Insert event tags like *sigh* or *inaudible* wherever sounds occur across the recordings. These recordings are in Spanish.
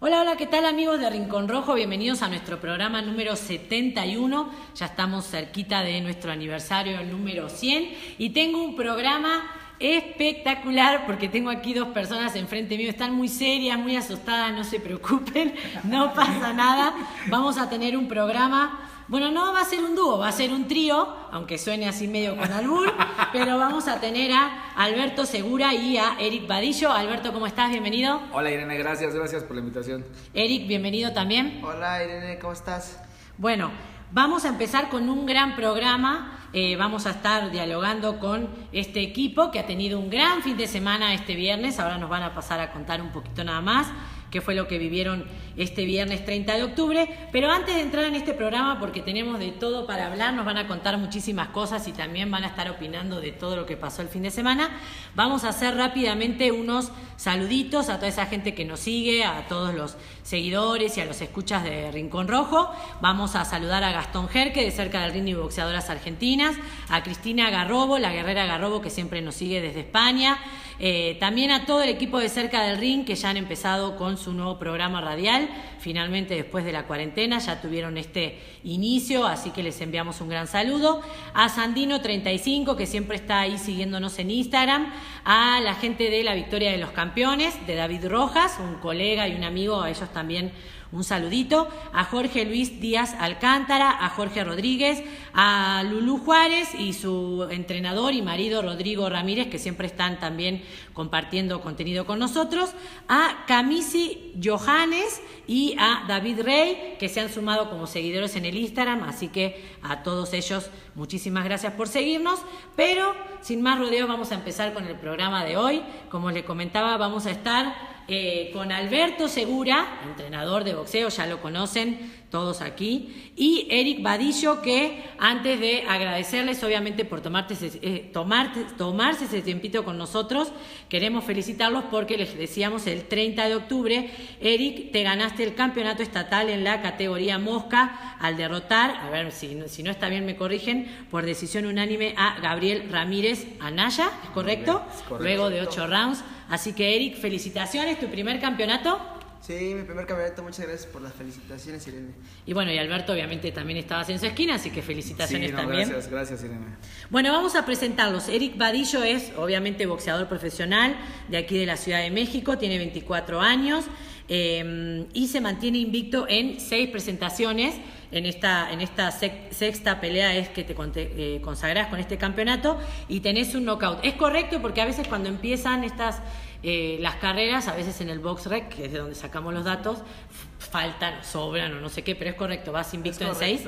Hola, hola, ¿qué tal amigos de Rincón Rojo? Bienvenidos a nuestro programa número 71. Ya estamos cerquita de nuestro aniversario número 100 y tengo un programa espectacular porque tengo aquí dos personas enfrente mío, están muy serias, muy asustadas, no se preocupen, *laughs* no pasa nada. Vamos a tener un programa bueno, no va a ser un dúo, va a ser un trío, aunque suene así medio con albur, *laughs* pero vamos a tener a Alberto Segura y a Eric Badillo. Alberto, ¿cómo estás? Bienvenido. Hola Irene, gracias, gracias por la invitación. Eric, bienvenido también. Hola Irene, ¿cómo estás? Bueno, vamos a empezar con un gran programa. Eh, vamos a estar dialogando con este equipo que ha tenido un gran fin de semana este viernes. Ahora nos van a pasar a contar un poquito nada más qué fue lo que vivieron este viernes 30 de octubre. Pero antes de entrar en este programa, porque tenemos de todo para hablar, nos van a contar muchísimas cosas y también van a estar opinando de todo lo que pasó el fin de semana, vamos a hacer rápidamente unos saluditos a toda esa gente que nos sigue, a todos los seguidores y a los escuchas de Rincón Rojo. Vamos a saludar a Gastón Jerque de cerca del Ring y Boxeadoras Argentinas, a Cristina Garrobo, la guerrera Garrobo que siempre nos sigue desde España. Eh, también a todo el equipo de cerca del ring que ya han empezado con su nuevo programa radial. Finalmente, después de la cuarentena, ya tuvieron este inicio, así que les enviamos un gran saludo. A Sandino35, que siempre está ahí siguiéndonos en Instagram. A la gente de la Victoria de los Campeones, de David Rojas, un colega y un amigo, a ellos también un saludito a Jorge Luis Díaz Alcántara, a Jorge Rodríguez, a Lulú Juárez y su entrenador y marido Rodrigo Ramírez, que siempre están también compartiendo contenido con nosotros, a Camisi Johannes y a David Rey, que se han sumado como seguidores en el Instagram, así que a todos ellos muchísimas gracias por seguirnos, pero sin más rodeo vamos a empezar con el programa de hoy. Como les comentaba, vamos a estar eh, con Alberto Segura, entrenador de boxeo, ya lo conocen todos aquí, y Eric Badillo, que antes de agradecerles obviamente por tomarte eh, tomarse ese tiempito con nosotros, queremos felicitarlos porque les decíamos el 30 de octubre, Eric, te ganaste el campeonato estatal en la categoría mosca al derrotar, a ver si, si no está bien me corrigen, por decisión unánime a Gabriel Ramírez Anaya, ¿es correcto? Es correcto. Luego de ocho rounds. Así que Eric, felicitaciones, tu primer campeonato. Sí, mi primer campeonato, muchas gracias por las felicitaciones, Irene. Y bueno, y Alberto obviamente también estabas en su esquina, así que felicitaciones sí, también. Gracias, gracias, Irene. Bueno, vamos a presentarlos. Eric Vadillo es obviamente boxeador profesional de aquí de la Ciudad de México, tiene 24 años eh, y se mantiene invicto en seis presentaciones en esta, en esta sexta pelea es que te eh, consagrás con este campeonato y tenés un knockout. Es correcto porque a veces cuando empiezan estas eh, las carreras, a veces en el box rec, que es de donde sacamos los datos, faltan, sobran o no sé qué, pero es correcto, vas invicto en seis.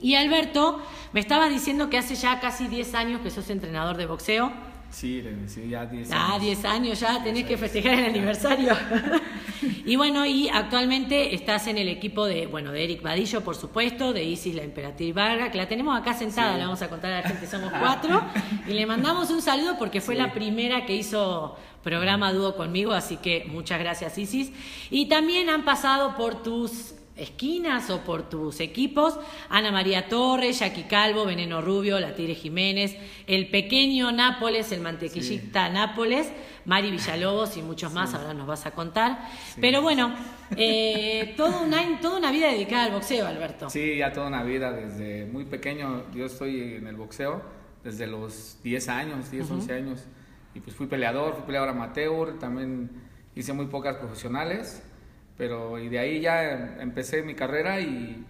Y Alberto, me estabas diciendo que hace ya casi 10 años que sos entrenador de boxeo. Sí, sí, ya 10 años. Ah, 10 años ya, tenés que festejar el *laughs* aniversario. *laughs* y bueno, y actualmente estás en el equipo de, bueno, de Eric Vadillo, por supuesto, de Isis la Emperatriz Varga, que la tenemos acá sentada, le vamos a contar a la gente, somos *laughs* cuatro. y le mandamos un saludo porque fue la primera que hizo programa dúo conmigo, así que muchas gracias Isis. Y también han pasado por tus esquinas o por tus equipos, Ana María Torres, Jackie Calvo, Veneno Rubio, La Tigre Jiménez, el pequeño Nápoles, el mantequillita Nápoles, Mari Villalobos y muchos más, ahora nos vas a contar. Pero bueno, eh, todo una, toda una vida dedicada al boxeo, Alberto. Sí, ya toda una vida, desde muy pequeño, yo estoy en el boxeo desde los 10 años, 10, 11 años, y pues fui peleador, fui peleador amateur, también hice muy pocas profesionales pero y de ahí ya empecé mi carrera y,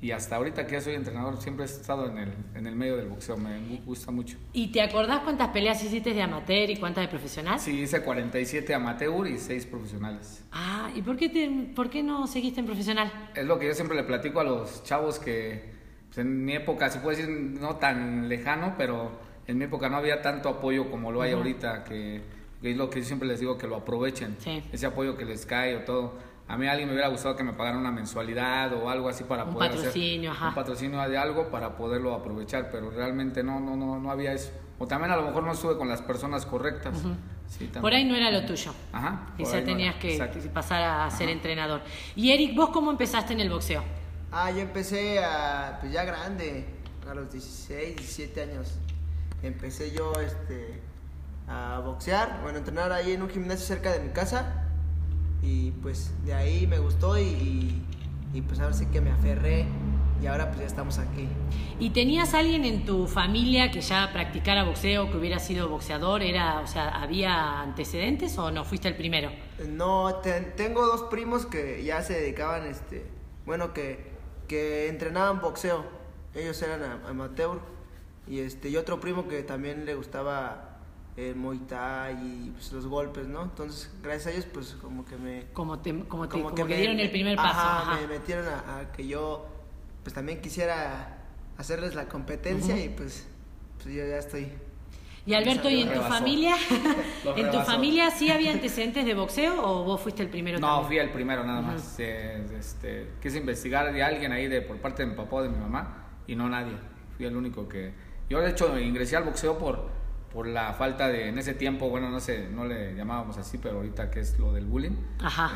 y hasta ahorita que ya soy entrenador, siempre he estado en el, en el medio del boxeo, me gusta mucho. ¿Y te acordás cuántas peleas hiciste de amateur y cuántas de profesional? Sí, hice 47 amateur y 6 profesionales. Ah, ¿y por qué, te, por qué no seguiste en profesional? Es lo que yo siempre le platico a los chavos que pues, en mi época, se puede decir no tan lejano, pero en mi época no había tanto apoyo como lo hay ahorita, que, es lo que yo siempre les digo, que lo aprovechen, ese apoyo que les cae o todo a mí alguien me hubiera gustado que me pagaran una mensualidad o algo así para poder patrocinio, hacer un patrocinio de algo para poderlo aprovechar, pero realmente no, no, no, no había eso. O también a lo mejor no estuve con las personas correctas. por ahí no era lo tuyo. Ajá. Quizá tenías que pasar a ser entrenador. Y Eric, ¿vos cómo empezaste en el boxeo? Ah, yo empecé a, pues ya grande, a los 16, 17 años. Empecé yo este, a boxear, bueno, a entrenar ahí en un gimnasio cerca de mi casa Y pues de ahí me gustó y, y, pues ahora sí que me aferré y ahora pues ya estamos aquí. ¿Y tenías alguien en tu familia que ya practicara boxeo, que hubiera sido boxeador? Era, o sea, ¿había antecedentes o no fuiste el primero? No, tengo dos primos que ya se dedicaban, este, bueno, que, que entrenaban boxeo. Ellos eran amateur. Y este, y otro primo que también le gustaba el Muay Thai y pues, los golpes, ¿no? Entonces, gracias a ellos, pues como que me... Como, te, como, te, como, que, me, dieron el primer paso. Ajá, me metieron a, que yo, pues también quisiera hacerles la competencia y pues, pues yo ya estoy... Y Alberto, ¿y en tu familia? *laughs* *laughs* ¿En tu familia sí *laughs* había antecedentes de boxeo o vos fuiste el primero? No, fui el primero nada más. Eh, este, quise investigar de alguien ahí de por parte de mi papá o de mi mamá y no nadie. Fui el único que... Yo de hecho ingresé al boxeo por por la falta de, en ese tiempo, bueno, no sé, no le llamábamos así, pero ahorita que es lo del bullying. Ajá.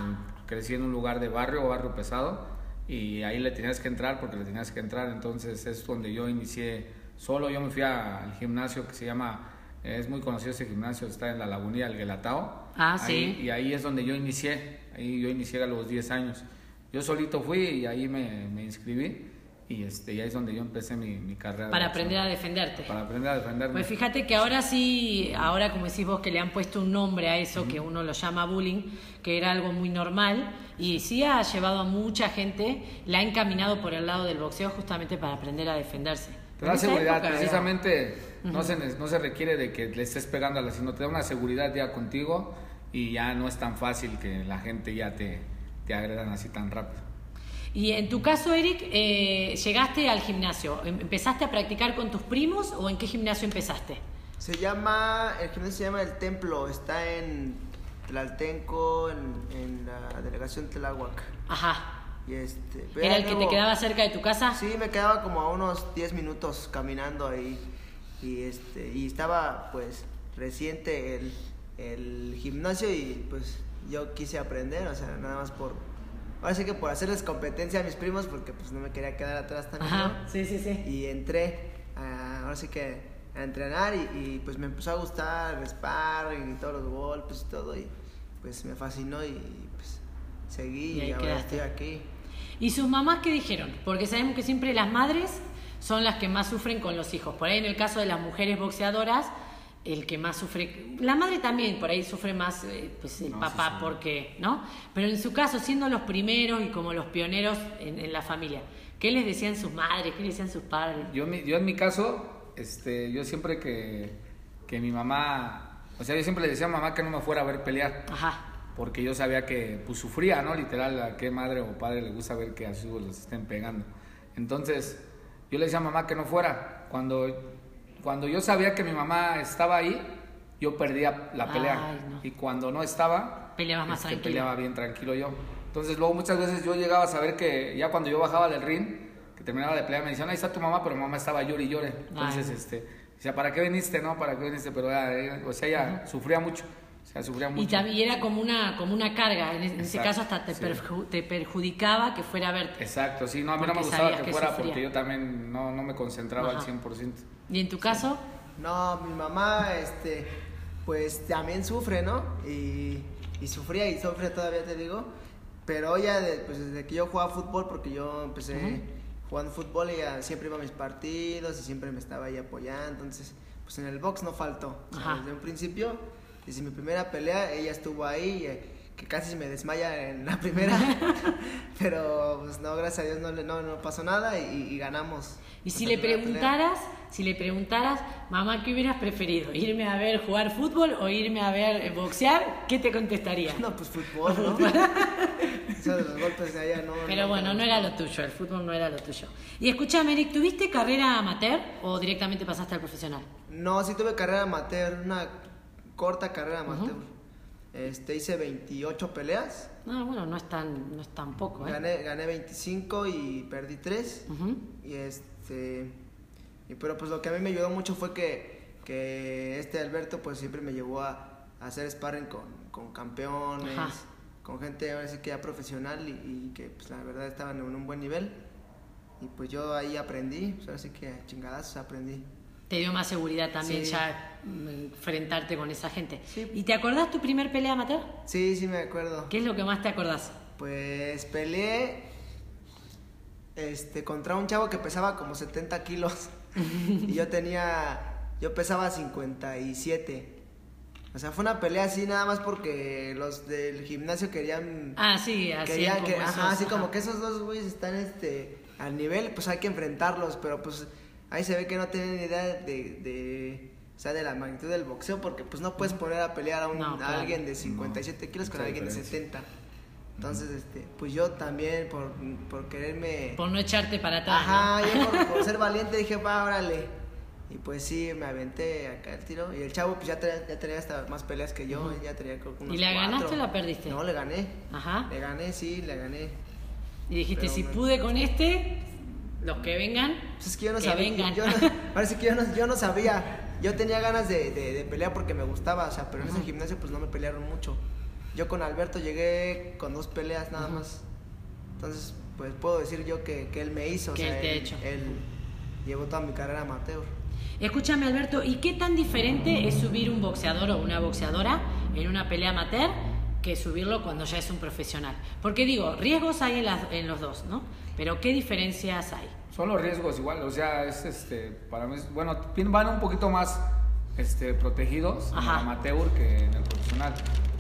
crecí en un lugar de barrio, barrio pesado, y ahí le tenías que entrar porque le tenías que entrar, entonces es donde yo inicié solo, yo me fui al gimnasio que se llama, es muy conocido ese gimnasio, está en la lagunilla, el Gelatao. Ah, sí. Y ahí es donde yo inicié, ahí yo inicié a los 10 años. Yo solito fui y ahí me, me inscribí y este, ya es donde yo empecé mi, mi carrera. Para aprender a defenderte. Para aprender a defenderme. Pues fíjate que ahora sí, ahora como decís vos que le han puesto un nombre a eso, que uno lo llama bullying, que era algo muy normal, y sí ha llevado a mucha gente, la ha encaminado por el lado del boxeo justamente para aprender a defenderse. Te da seguridad, precisamente no, se, no se requiere de que le estés pegando a la, sino te da una seguridad ya contigo y ya no es tan fácil que la gente ya te, te agredan así tan rápido. Y en tu caso, Eric, eh, llegaste al gimnasio. ¿Em, ¿Empezaste a practicar con tus primos o en qué gimnasio empezaste? Se llama, el gimnasio se llama El Templo, está en Tlaltenco, en, la delegación Tláhuac. Ajá. Y este, ¿Era el que te quedaba cerca de tu casa? Sí, me quedaba como a unos 10 minutos caminando ahí. Y, este, y estaba pues reciente el, el gimnasio y pues yo quise aprender, o sea, nada más por ahora sí que por hacerles competencia a mis primos, porque pues no me quería quedar atrás también. Ajá, sí, sí, sí. Y entré, ahora sí que a entrenar y, pues me empezó a gustar el sparring y todos los golpes y todo y pues me fascinó y pues seguí y, ahora estoy aquí. ¿Y sus mamás qué dijeron? Porque sabemos que siempre las madres son las que más sufren con los hijos. Por ahí en el caso de las mujeres boxeadoras, el que más sufre, la madre también por ahí sufre más eh, pues el papá porque, ¿no? Pero en su caso, siendo los primeros y como los pioneros en, la familia, ¿qué les decían sus madres? ¿Qué les decían sus padres? Yo, yo en mi caso, este, yo siempre que, que mi mamá, o sea, yo siempre le decía a mamá que no me fuera a ver pelear. Ajá. Porque yo sabía que pues sufría, ¿no? Literal, a qué madre o padre le gusta ver que a sus hijos los estén pegando. Entonces, yo le decía a mamá que no fuera. Cuando cuando yo sabía que mi mamá estaba ahí, yo perdía la pelea. Y cuando no estaba, peleaba más este, peleaba bien tranquilo yo. Entonces luego muchas veces yo llegaba a saber que ya cuando yo bajaba del ring, que terminaba de pelear, me decían, ahí está tu mamá, pero mi mamá estaba llore y llore. Entonces, este, decía, ¿para qué viniste? No, ¿para qué viniste? Pero o sea, ella sufría mucho. O sea, sufría mucho. Y también era como una, como una carga, en, ese caso hasta te, te, perjudicaba que fuera a verte. Exacto, sí, no, a mí no me gustaba que, fuera porque yo también no, no me concentraba al 100%. ¿Y en tu caso? No, mi mamá, este, pues también sufre, ¿no? Y, y sufría y sufre todavía, te digo. Pero ella, pues desde que yo jugaba fútbol, porque yo empecé jugando fútbol, ella siempre iba a mis partidos y siempre me estaba ahí apoyando. Entonces, pues en el box no faltó. desde un principio, desde mi primera pelea, ella estuvo ahí. Eh, que casi me desmaya en la primera, *laughs* pero pues no, gracias a Dios no, no, no pasó nada y, ganamos. Y si le preguntaras, si le preguntaras, mamá, ¿qué hubieras preferido? ¿Irme a ver jugar fútbol o irme a ver eh, boxear? ¿Qué te contestaría? No, pues fútbol, ¿no? *laughs* Eso de los golpes de allá no. Pero bueno, no era lo tuyo, el fútbol no era lo tuyo. Y escúchame, Eric, ¿tuviste carrera amateur o directamente pasaste al profesional? No, sí tuve carrera amateur, una corta carrera amateur. Este, hice 28 peleas. Ah, bueno, no es tan, no es tan poco, ¿eh? Gané, gané 25 y perdí 3. Y este. Y, pero pues lo que a mí me ayudó mucho fue que, que este Alberto pues siempre me llevó a, a hacer sparring con, con campeones, con gente ahora sí que ya profesional y, que pues la verdad estaban en un buen nivel. Y pues yo ahí aprendí, pues ahora sí que chingadazos aprendí. Te dio más seguridad también Sí. ya mm, enfrentarte con esa gente. Sí. ¿Y te acordás tu primer pelea amateur? Sí, sí me acuerdo. ¿Qué es lo que más te acordás? Pues peleé este, contra un chavo que pesaba como 70 kilos. *laughs* y yo tenía, yo pesaba 57. O sea, fue una pelea así nada más porque los del gimnasio querían... Ah, sí, así querían como que, esos, ajá, así ajá. como que esos dos güeyes están este, al nivel, pues hay que enfrentarlos, pero pues ahí se ve que no tienen ni idea de, de, o sea, de la magnitud del boxeo, porque pues no puedes poner a pelear a, un, No, a alguien de 57 kilos con alguien de diferencia. 70. Entonces, este, pues yo también por, por quererme... Por no echarte para atrás. Ajá, ¿no? yo por, *laughs* por ser valiente dije, va, órale. Y pues sí, me aventé acá el tiro. Y el chavo pues ya traía, ya traía hasta más peleas que yo, ya traía creo que unos ¿Y la cuatro. ganaste o la perdiste? No, le gané. Ajá. Le gané, sí, le gané. Y dijiste, Pero si me- pude con este, los que vengan. Pues es que yo no Que sabía. vengan. Yo no- *laughs* parece que yo no, yo no sabía. Yo tenía ganas de, de, de pelear porque me gustaba, o sea, pero en ese gimnasio pues no me pelearon mucho. Yo con Alberto llegué con dos peleas nada más. Entonces, pues puedo decir yo que, que él me hizo. o Que sea, él te ha hecho. Él llevó toda mi carrera amateur. Escúchame, Alberto, ¿y qué tan diferente es subir un boxeador o una boxeadora en una pelea amateur que subirlo cuando ya es un profesional? Porque digo, riesgos hay en, las- en los dos, ¿no? Pero ¿qué diferencias hay? Son los riesgos igual, o sea, es este, para mí, es- bueno, van un poquito más este, protegidos en el Ajá. amateur que en el profesional.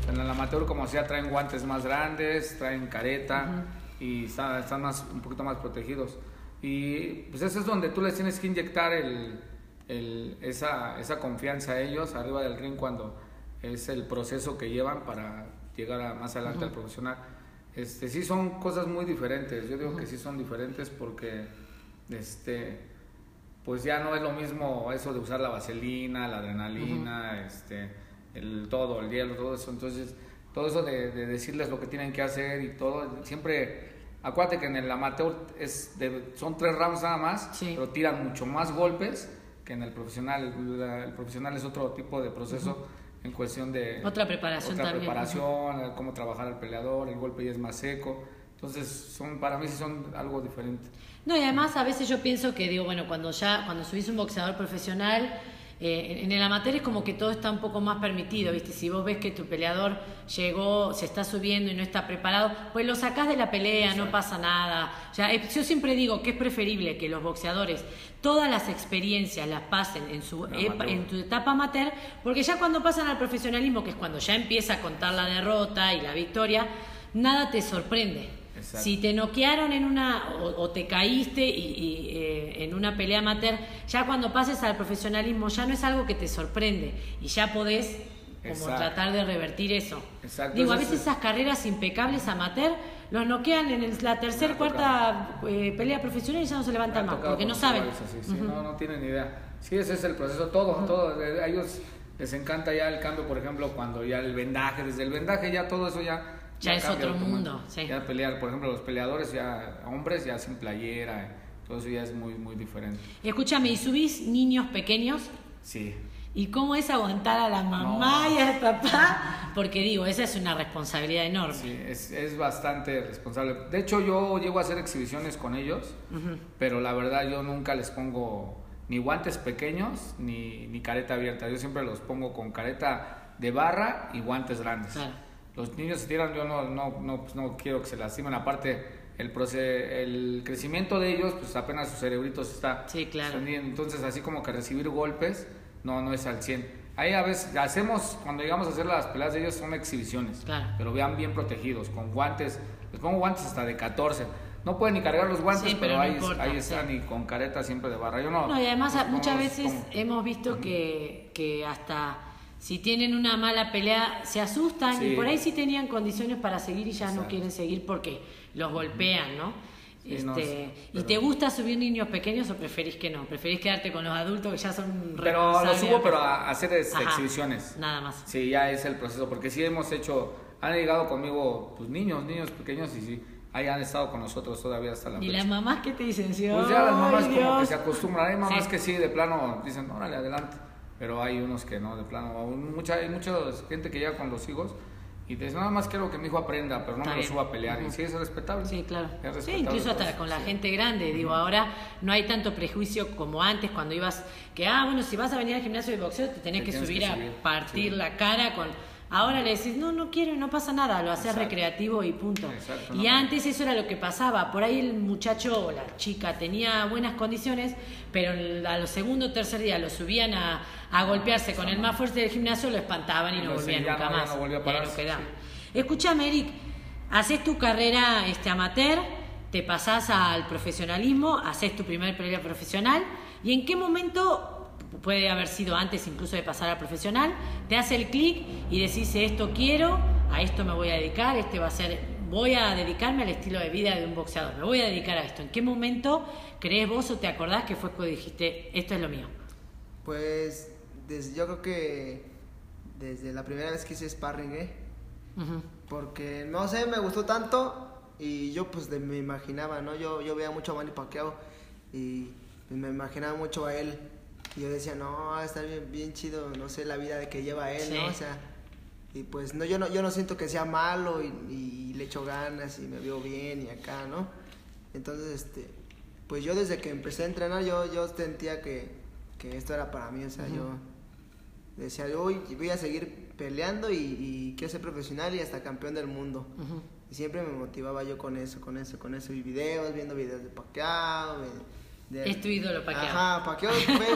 En el amateur, como sea, traen guantes más grandes, traen careta y está- están más, un poquito más protegidos. Y pues eso es donde tú les tienes que inyectar el, el- esa, esa confianza a ellos arriba del ring cuando es el proceso que llevan para llegar a- más adelante al profesional. Este, sí son cosas muy diferentes, yo digo que sí son diferentes porque este, pues ya no es lo mismo eso de usar la vaselina, la adrenalina, este, el todo, el hielo, todo eso. Entonces, todo eso de, de decirles lo que tienen que hacer y todo, siempre, acuérdate que en el amateur es de- son tres rounds nada más, Sí. pero tiran mucho más golpes que en el profesional. El profesional es otro tipo de proceso en cuestión de... Otra preparación otra también. preparación, cómo trabajar al peleador, el golpe ya es más seco. Entonces, son, para mí sí son algo diferente. No, y además a veces yo pienso que, digo, bueno, cuando ya, cuando subís un boxeador profesional, eh, en el amateur es como que todo está un poco más permitido, ¿viste? Si vos ves que tu peleador llegó, se está subiendo y no está preparado, pues lo sacás de la pelea, no pasa nada. O sea, eh, yo siempre digo que es preferible que los boxeadores todas las experiencias las pasen en su epa- en tu etapa amateur, porque ya cuando pasan al profesionalismo, que es cuando ya empieza a contar la derrota y la victoria, nada te sorprende. Exacto. Si te noquearon en una o, o te caíste y, y, eh, en una pelea amateur, ya cuando pases al profesionalismo ya no es algo que te sorprende y ya podés como Exacto. tratar de revertir eso. Exacto, Digo, a veces esas carreras impecables amateur los noquean en el- la tercera, cuarta eh, pelea profesional y ya no se levantan más porque no saben. sí, no, no tienen ni idea. Sí, ese es el proceso, todo, todo. eh, A ellos les encanta ya el cambio, por ejemplo, cuando ya el vendaje, desde el vendaje ya todo eso ya... Ya es cambia otro mundo, sí. Ya pelear, por ejemplo, los peleadores ya, hombres ya sin playera, todo eso ya es muy, muy diferente. Y escúchame, ¿y subís niños pequeños? Sí. ¿Y cómo es aguantar a la mamá No. y al papá? Porque digo, esa es una responsabilidad enorme. Sí, es, es bastante responsable. De hecho, yo llego a hacer exhibiciones con ellos, pero la verdad yo nunca les pongo ni guantes pequeños ni, ni careta abierta. Yo siempre los pongo con careta de barra y guantes grandes. Claro. Los niños se tiran, yo no, no, no, pues, no quiero que se lastimen. Aparte, el, proce- el crecimiento de ellos, pues apenas sus cerebritos está Sí, claro. Entonces, así como que recibir golpes, no, no es al 100. Ahí a veces hacemos, cuando llegamos a hacer las peleas de ellos, son exhibiciones. Claro. Pero vean bien protegidos, con guantes. Les pongo guantes hasta de 14. No pueden ni cargar los guantes, Sí, pero, pero no ahí, importa, ahí están sí. y con careta siempre de barra. Yo no. No, y además muchas veces hemos visto que, que hasta si tienen una mala pelea se asustan Sí. y por ahí sí tenían condiciones para seguir y ya no quieren seguir porque los golpean, ¿no? Sí, Este, no, ¿Y te gusta subir niños pequeños o preferís que no? ¿Preferís quedarte con los adultos que ya son Pero lo subo, pero a, hacer Ajá, exhibiciones. Nada más. Sí, ya es el proceso, porque sí hemos hecho, han llegado conmigo pues niños, niños pequeños y sí, ahí han estado con nosotros todavía hasta la ¿Y fecha. las mamás qué te dicen? Sí, Pues ya las mamás ¡ay, como que se acostumbran, hay mamás Sí. que sí, de plano dicen, órale, adelante, pero hay unos que no, de plano, mucha, hay mucha gente que llega con los hijos Y dices, nada más quiero que mi hijo aprenda, pero no Está me lo suba a pelear. Y sí, es respetable. Sí, claro. Es Sí, respetable, incluso hasta pues, con la sí. gente grande. Digo, ahora no hay tanto prejuicio como antes cuando ibas, que, ah, bueno, si vas a venir al gimnasio de boxeo te tenés Te que subir que a partir sí. la cara con... Ahora le decís, no, no quiero, no pasa nada, lo haces recreativo y punto. Exacto, y no. antes eso era lo que pasaba, por ahí el muchacho o la chica tenía buenas condiciones, pero a los segundo o tercer día lo subían a, a golpearse con el más fuerte del gimnasio, lo espantaban y Y no volvían nunca más. no a ahí no pararse, sí. Escúchame, Eric, haces tu carrera este, amateur, te pasás al profesionalismo, haces tu primer pelea profesional, y en qué momento, puede haber sido antes incluso de pasar al profesional, te hace el clic y decís, esto quiero, a esto me voy a dedicar, este va a ser, voy a dedicarme al estilo de vida de un boxeador, me voy a dedicar a esto. ¿En qué momento crees vos o te acordás que fue cuando dijiste, esto es lo mío? Pues desde, yo creo que desde la primera vez que hice sparring, ¿eh? Ujú. Porque, no sé, me gustó tanto y yo pues de- me imaginaba, ¿no? Yo, yo veía mucho a Manny Pacquiao y me imaginaba mucho a él. Y yo decía, no, va a estar bien, bien chido, no sé, la vida de que lleva él, Sí. ¿no? O sea, y pues no, yo no, yo no siento que sea malo y, y le echo ganas y me veo bien y acá, ¿no? Entonces, este, pues yo desde que empecé a entrenar, yo, yo sentía que, que esto era para mí, o sea, yo decía, yo voy, a seguir peleando y, y quiero ser profesional y hasta campeón del mundo. Y siempre me motivaba yo con eso, con eso, con eso. Y videos, viendo videos de Pacquiao. de- de- Es tu ídolo, Pacquiao. Ajá, Pacquiao fue,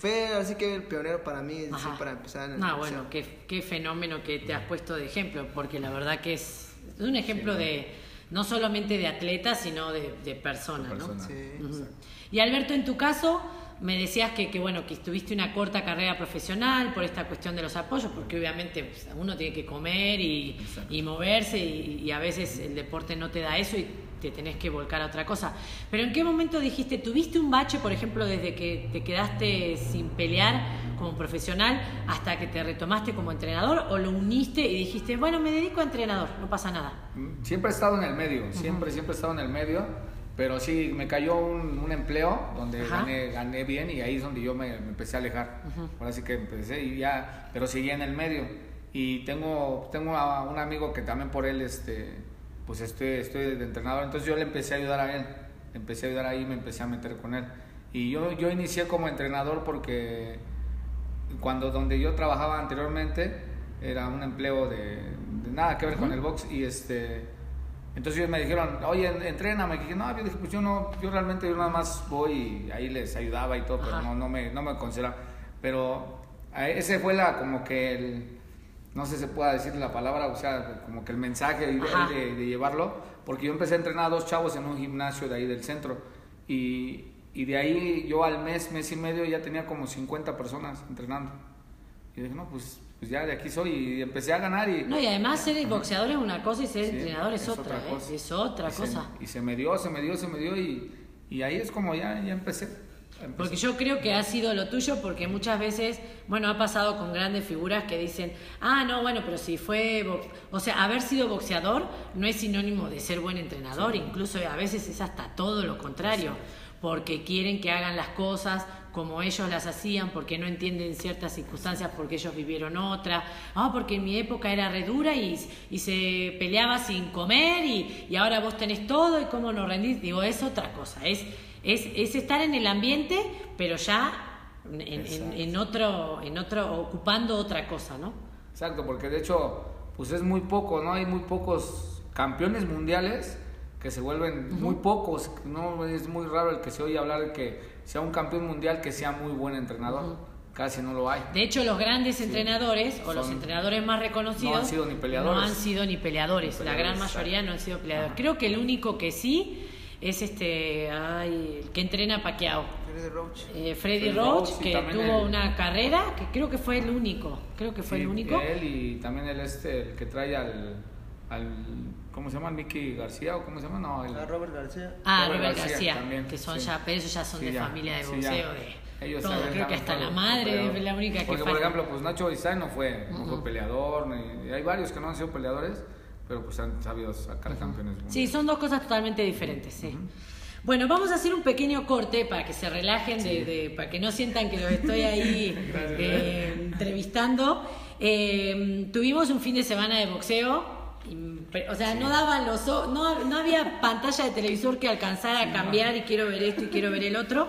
fue así que el pionero para mí, sí, para empezar en boxeo. bueno, qué, qué fenómeno que te has puesto de ejemplo, porque la verdad que es, un ejemplo de no solamente de atleta, sino de, de persona, De ¿no? Y Alberto, en tu caso, me decías que, que, bueno, que tuviste una corta carrera profesional por esta cuestión de los apoyos, porque obviamente pues, uno tiene que comer y, y moverse y, y a veces el deporte no te da eso y te tenés que volcar a otra cosa. Pero ¿en qué momento dijiste, tuviste un bache, por ejemplo, desde que te quedaste sin pelear como profesional hasta que te retomaste como entrenador o lo uniste y dijiste, bueno, me dedico a entrenador, no pasa nada? Siempre he estado en el medio, siempre, siempre he estado en el medio, pero sí, me cayó un, un empleo donde gané, gané bien y ahí es donde yo me, me empecé a alejar. Ahora sí que empecé y ya, pero seguía en el medio. Y tengo, tengo a un amigo que también por él, este, pues estoy, estoy de entrenador, entonces yo le empecé a ayudar a él, le empecé a ayudar ahí, me empecé a meter con él. Y yo, yo inicié como entrenador porque cuando donde yo trabajaba anteriormente era un empleo de, de nada que ver con el box. Y este entonces ellos me dijeron oye en- entréname y dije no yo dije pues yo no yo realmente yo nada más voy y ahí les ayudaba y todo pero no no me no me consideraba pero ese fue la como que el no sé si se pueda decir la palabra o sea como que el mensaje de, llevarlo porque yo empecé a entrenar a dos chavos en un gimnasio de ahí del centro y, y de ahí yo al mes, mes y medio ya tenía como 50 personas entrenando. Y dije, no, pues, pues ya de aquí soy y empecé a ganar y... No, y además ser boxeador es una cosa y ser Sí, entrenador es, es otra, otra ¿eh? es otra y se- cosa. y se me dio, se me dio, se me dio y, y ahí es como ya, ya empecé. Porque yo creo que ha sido lo tuyo, porque muchas veces, bueno, ha pasado con grandes figuras que dicen, ah, no, bueno, pero si fue, box-". o sea, haber sido boxeador no es sinónimo de ser buen entrenador, incluso a veces es hasta todo lo contrario, porque quieren que hagan las cosas como ellos las hacían, porque no entienden ciertas circunstancias, porque ellos vivieron otra, ah, porque en mi época era re dura y, y se peleaba sin comer y, y ahora vos tenés todo y cómo no rendís, digo, es otra cosa, es, es, es estar en el ambiente, pero ya en, en- otro, en otro, ocupando otra cosa, ¿no? Exacto, porque de hecho, pues es muy poco, ¿no? Hay muy pocos campeones mundiales que se vuelven muy pocos, no es muy raro el que se oye hablar de que sea un campeón mundial que sea muy buen entrenador, casi no lo hay. De hecho, los grandes entrenadores o los entrenadores más reconocidos no han sido ni peleadores. no han sido ni peleadores. Ni La gran mayoría exacto. no han sido peleadores. Ajá. Creo que el único que sí es este, ay, el que entrena a Pacquiao. Freddy Roach. Eh, Freddy Freddy Roach, que tuvo el- una carrera que creo que fue el único. Creo que fue Sí, el único. Él y también el este, el que trae al, al ¿cómo se llama? Mickey García o cómo se llama? No, el, A Robert García. Ah, Robert Robert García García, también, que son sí. ya, pero esos ya son Sí, de ya, familia de boxeo, de Ellos todo. Creo que hasta la madre es la única que Porque, falta. por ejemplo, pues Nacho Izay no fue, no fue peleador, ni- hay varios que no han sido peleadores, pero pues han sabido sacar campeones. Sí, son dos cosas totalmente diferentes, sí. Bueno, vamos a hacer un pequeño corte para que se relajen, de, de- para que no sientan que los estoy ahí *laughs* eh, entrevistando. Eh, tuvimos un fin de semana de boxeo. O sea, no daban los no, no había pantalla de televisor que alcanzara a cambiar y quiero ver esto y quiero ver el otro,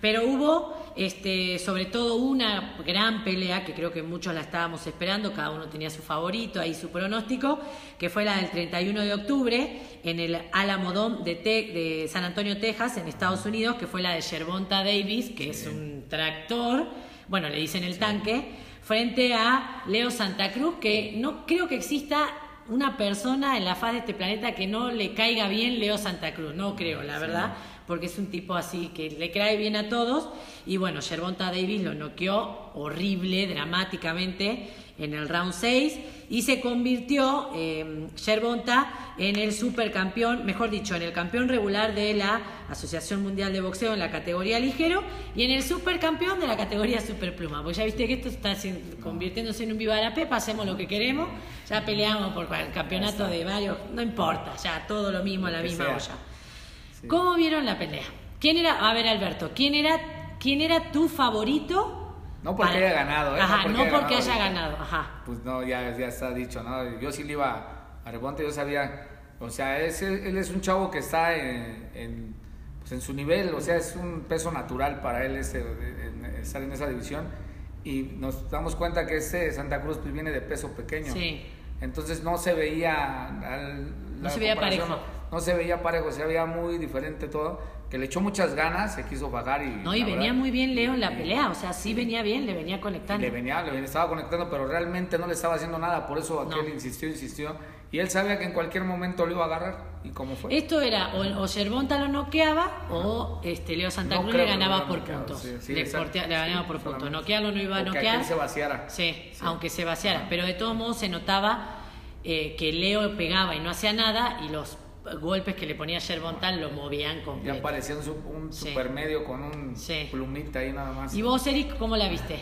pero hubo este sobre todo una gran pelea que creo que muchos la estábamos esperando, cada uno tenía su favorito, ahí su pronóstico, que fue la del 31 de octubre en el Alamo Dome de, Te- de San Antonio, Texas, en Estados Unidos, que fue la de Gervonta Davis, que es un tractor, bueno, le dicen el tanque, frente a Leo Santa Cruz, que no creo que exista una persona en la faz de este planeta que no le caiga bien Leo Santa Cruz, no creo, la verdad, porque es un tipo así que le cae bien a todos. Y bueno, Gervonta Davis lo noqueó horrible, dramáticamente, en el round 6 y se convirtió eh, Gervonta en el supercampeón, mejor dicho, en el campeón regular de la Asociación Mundial de Boxeo en la categoría ligero y en el supercampeón de la categoría superpluma. Porque ya viste que esto está convirtiéndose en un viva la pepa, hacemos lo que queremos, ya peleamos por el campeonato de varios, no importa, ya todo lo mismo, la misma sea. ¿Cómo vieron la pelea? ¿Quién era, a ver Alberto, quién era, quién era tu favorito? No porque para- haya ganado, ¿eh? Ajá, No no porque haya haya ganado. ajá. Pues no, ya, ya está dicho, ¿no? Yo sí le iba a Rebonte, yo sabía, o sea, es- él es un chavo que está en, en, pues en su nivel, o sea, es un peso natural para él ese, en- estar en esa división. Y nos damos cuenta que ese Santa Cruz pues, viene de peso pequeño. Sí. Entonces no se veía. al- No se veía parejo. No, se veía parejo, se veía muy diferente todo. Que le echó muchas ganas, se quiso bajar y. No, y venía verdad, muy bien Leo en la y- pelea, o sea, sí venía bien, le venía conectando. le venía, le venía- estaba conectando, pero realmente no le estaba haciendo nada. Por eso aquel No. insistió, insistió. Y él sabía que en cualquier momento lo iba a agarrar. ¿Y cómo fue? Esto era, o, o lo noqueaba, o este Leo Santa Cruz le ganaba por puntos. sí, sí, le, cortea- le ganaba Sí, por puntos. Noquearlo no iba a noquear. aquel se vaciara. Sí, Sí. aunque se vaciara. Pero de todos modos se notaba eh, que Leo pegaba y no hacía nada, y los golpes que le ponía Gervonta lo movían Ya completo. parecía un, su- un Sí. supermedio con un Sí. plumita ahí nada más. ¿Y vos, Eric, cómo la viste?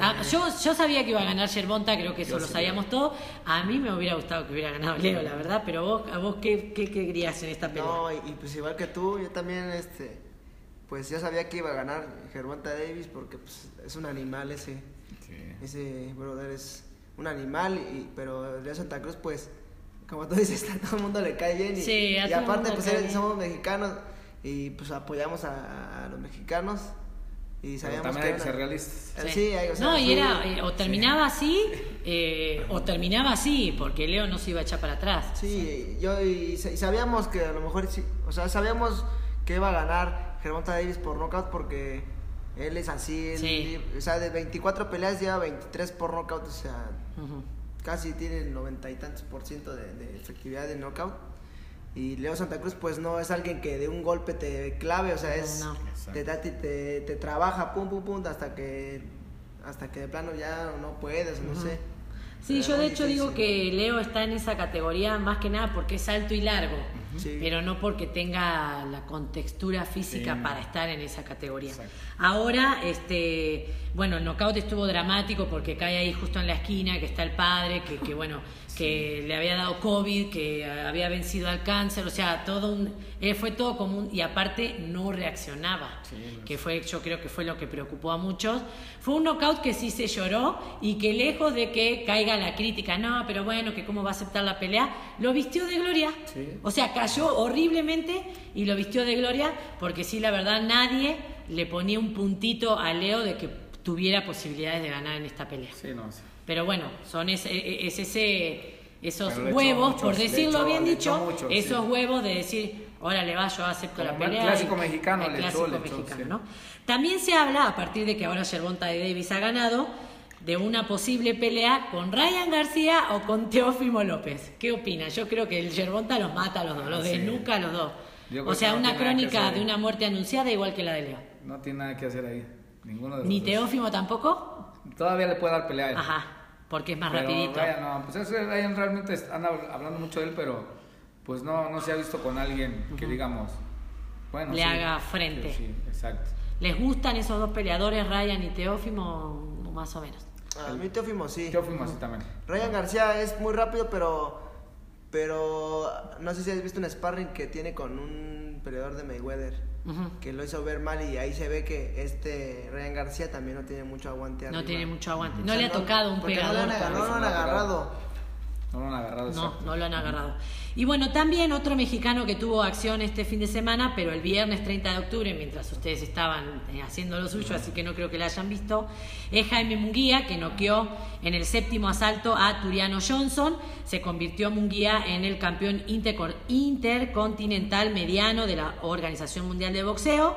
Ah, yo, yo sabía que iba a ganar Gervonta, creo que eso Yo lo sí sabíamos todos. A mí me hubiera gustado que hubiera ganado Leo, la verdad, pero vos, ¿a vos qué, qué, qué querías en esta pelea? No, y, y pues igual que tú, yo también, este, pues ya sabía que iba a ganar Gervonta Davis porque pues, es un animal ese, Sí. ese brother es un animal, y, pero Leo Santa Cruz, pues, como tú dices, *laughs* a todo el mundo le cae bien. Y, Sí, a y aparte, pues eres- somos mexicanos y pues apoyamos a, a los mexicanos y sabíamos también que hay que era- ser realistas. Eh, Sí, hay- o sea, no, y era, eh, o terminaba así, eh, o terminaba así, porque Leo no se iba a echar para atrás. Sí, yo y, y sabíamos que a lo mejor sí, o sea, sabíamos que iba a ganar Gervonta Davis por knockout porque él es así, él- Sí. o sea, de 24 peleas lleva 23 por knockout, o sea, Ujú. Casi tiene el 90 y tantos por ciento de, de efectividad de knockout. Y Leo Santa Cruz pues no es alguien que de un golpe te clave, o sea, es No. te, da- te, te, te trabaja pum pum pum hasta que hasta que de plano ya no puedes, no sé. Sí, yo de hecho digo que Leo está en esa categoría más que nada porque es alto y largo, Sí. pero no porque tenga la contextura física Sí. para estar en esa categoría. Exacto. Ahora, este, bueno, el knockout estuvo dramático porque cae ahí justo en la esquina, que está el padre, que, que bueno, que le había dado COVID, que había vencido al cáncer, o sea, todo un, eh, fue todo como un, y aparte no reaccionaba, Sí, que fue, yo creo que fue lo que preocupó a muchos. Fue un knockout que sí se lloró y que lejos de que caiga la crítica, no, pero bueno, que cómo va a aceptar la pelea, lo vistió de gloria. Sí. O sea, cayó horriblemente y lo vistió de gloria porque sí, la verdad, nadie le ponía un puntito a Leo de que tuviera posibilidades de ganar en esta pelea. Sí, no, sí. Pero bueno, son ese, es ese, esos Pero le echó huevos, por decirlo bien dicho, esos sí. huevos de decir, órale va, yo acepto Como la el pelea. clásico y- mexicano, el le clásico le mexicano. ¿no? También se habla, a partir de que ahora Gervonta de Davis ha ganado, de una posible pelea con Ryan García o con Teófimo López. ¿Qué opinas? Yo creo que el Gervonta los mata a los dos, los Sí. desnuca a los dos. Yo O sea, no una crónica de una muerte anunciada igual que la de Leo. No tiene nada que hacer ahí. Ninguno de los Ni dos. Teófimo tampoco. Todavía le puede dar pelea a él. Ajá, porque es más Pero rapidito. Ryan, no, pues Ryan realmente anda hablando mucho de él, pero pues no, no se ha visto con alguien que digamos, bueno, Le sí, haga frente. Sí, sí, exacto. ¿Les gustan esos dos peleadores, Ryan y Teófimo? Más o menos. A mí Teófimo sí. Fuimos así también. Ryan García es muy rápido, pero Pero no sé si has visto un sparring que tiene con un peleador de Mayweather. Que lo hizo ver mal y ahí se ve que este Ryan García también no tiene mucho aguante. No tiene mucho aguante. O No sea, le ha tocado un pegador. No, han no han agarrado. No lo han agarrado. No, no lo han agarrado. Y bueno, también otro mexicano que tuvo acción este fin de semana, pero el viernes 30 de octubre, mientras ustedes estaban eh, haciendo lo suyo, así que no creo que la hayan visto, es Jaime Munguía, que noqueó en el séptimo asalto a Turiano Johnson. Se convirtió Munguía en el campeón intercontinental mediano de la Organización Mundial de Boxeo.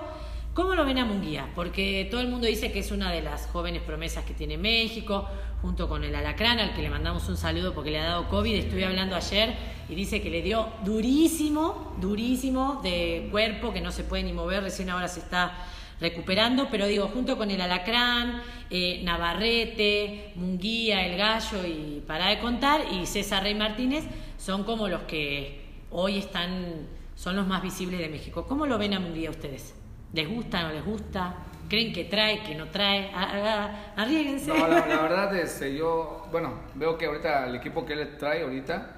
¿Cómo lo ven a Munguía? Porque todo el mundo dice que es una de las jóvenes promesas que tiene México, junto con el Alacrán, al que le mandamos un saludo porque le ha dado COVID. Estuve hablando ayer y dice que le dio durísimo, durísimo de cuerpo, que no se puede ni mover, recién ahora se está recuperando, pero digo, junto con el Alacrán, eh, Navarrete, Munguía, El Gallo y para de contar, y César Rey Martínez, son como los que hoy están, son los más visibles de México. ¿Cómo lo ven a Munguía ustedes? ¿Les gusta, no les gusta? ¿Creen que trae, que no trae? A- a- Arriesguense. No, la, la *laughs* verdad, este, yo, bueno, veo que ahorita el equipo que él trae ahorita,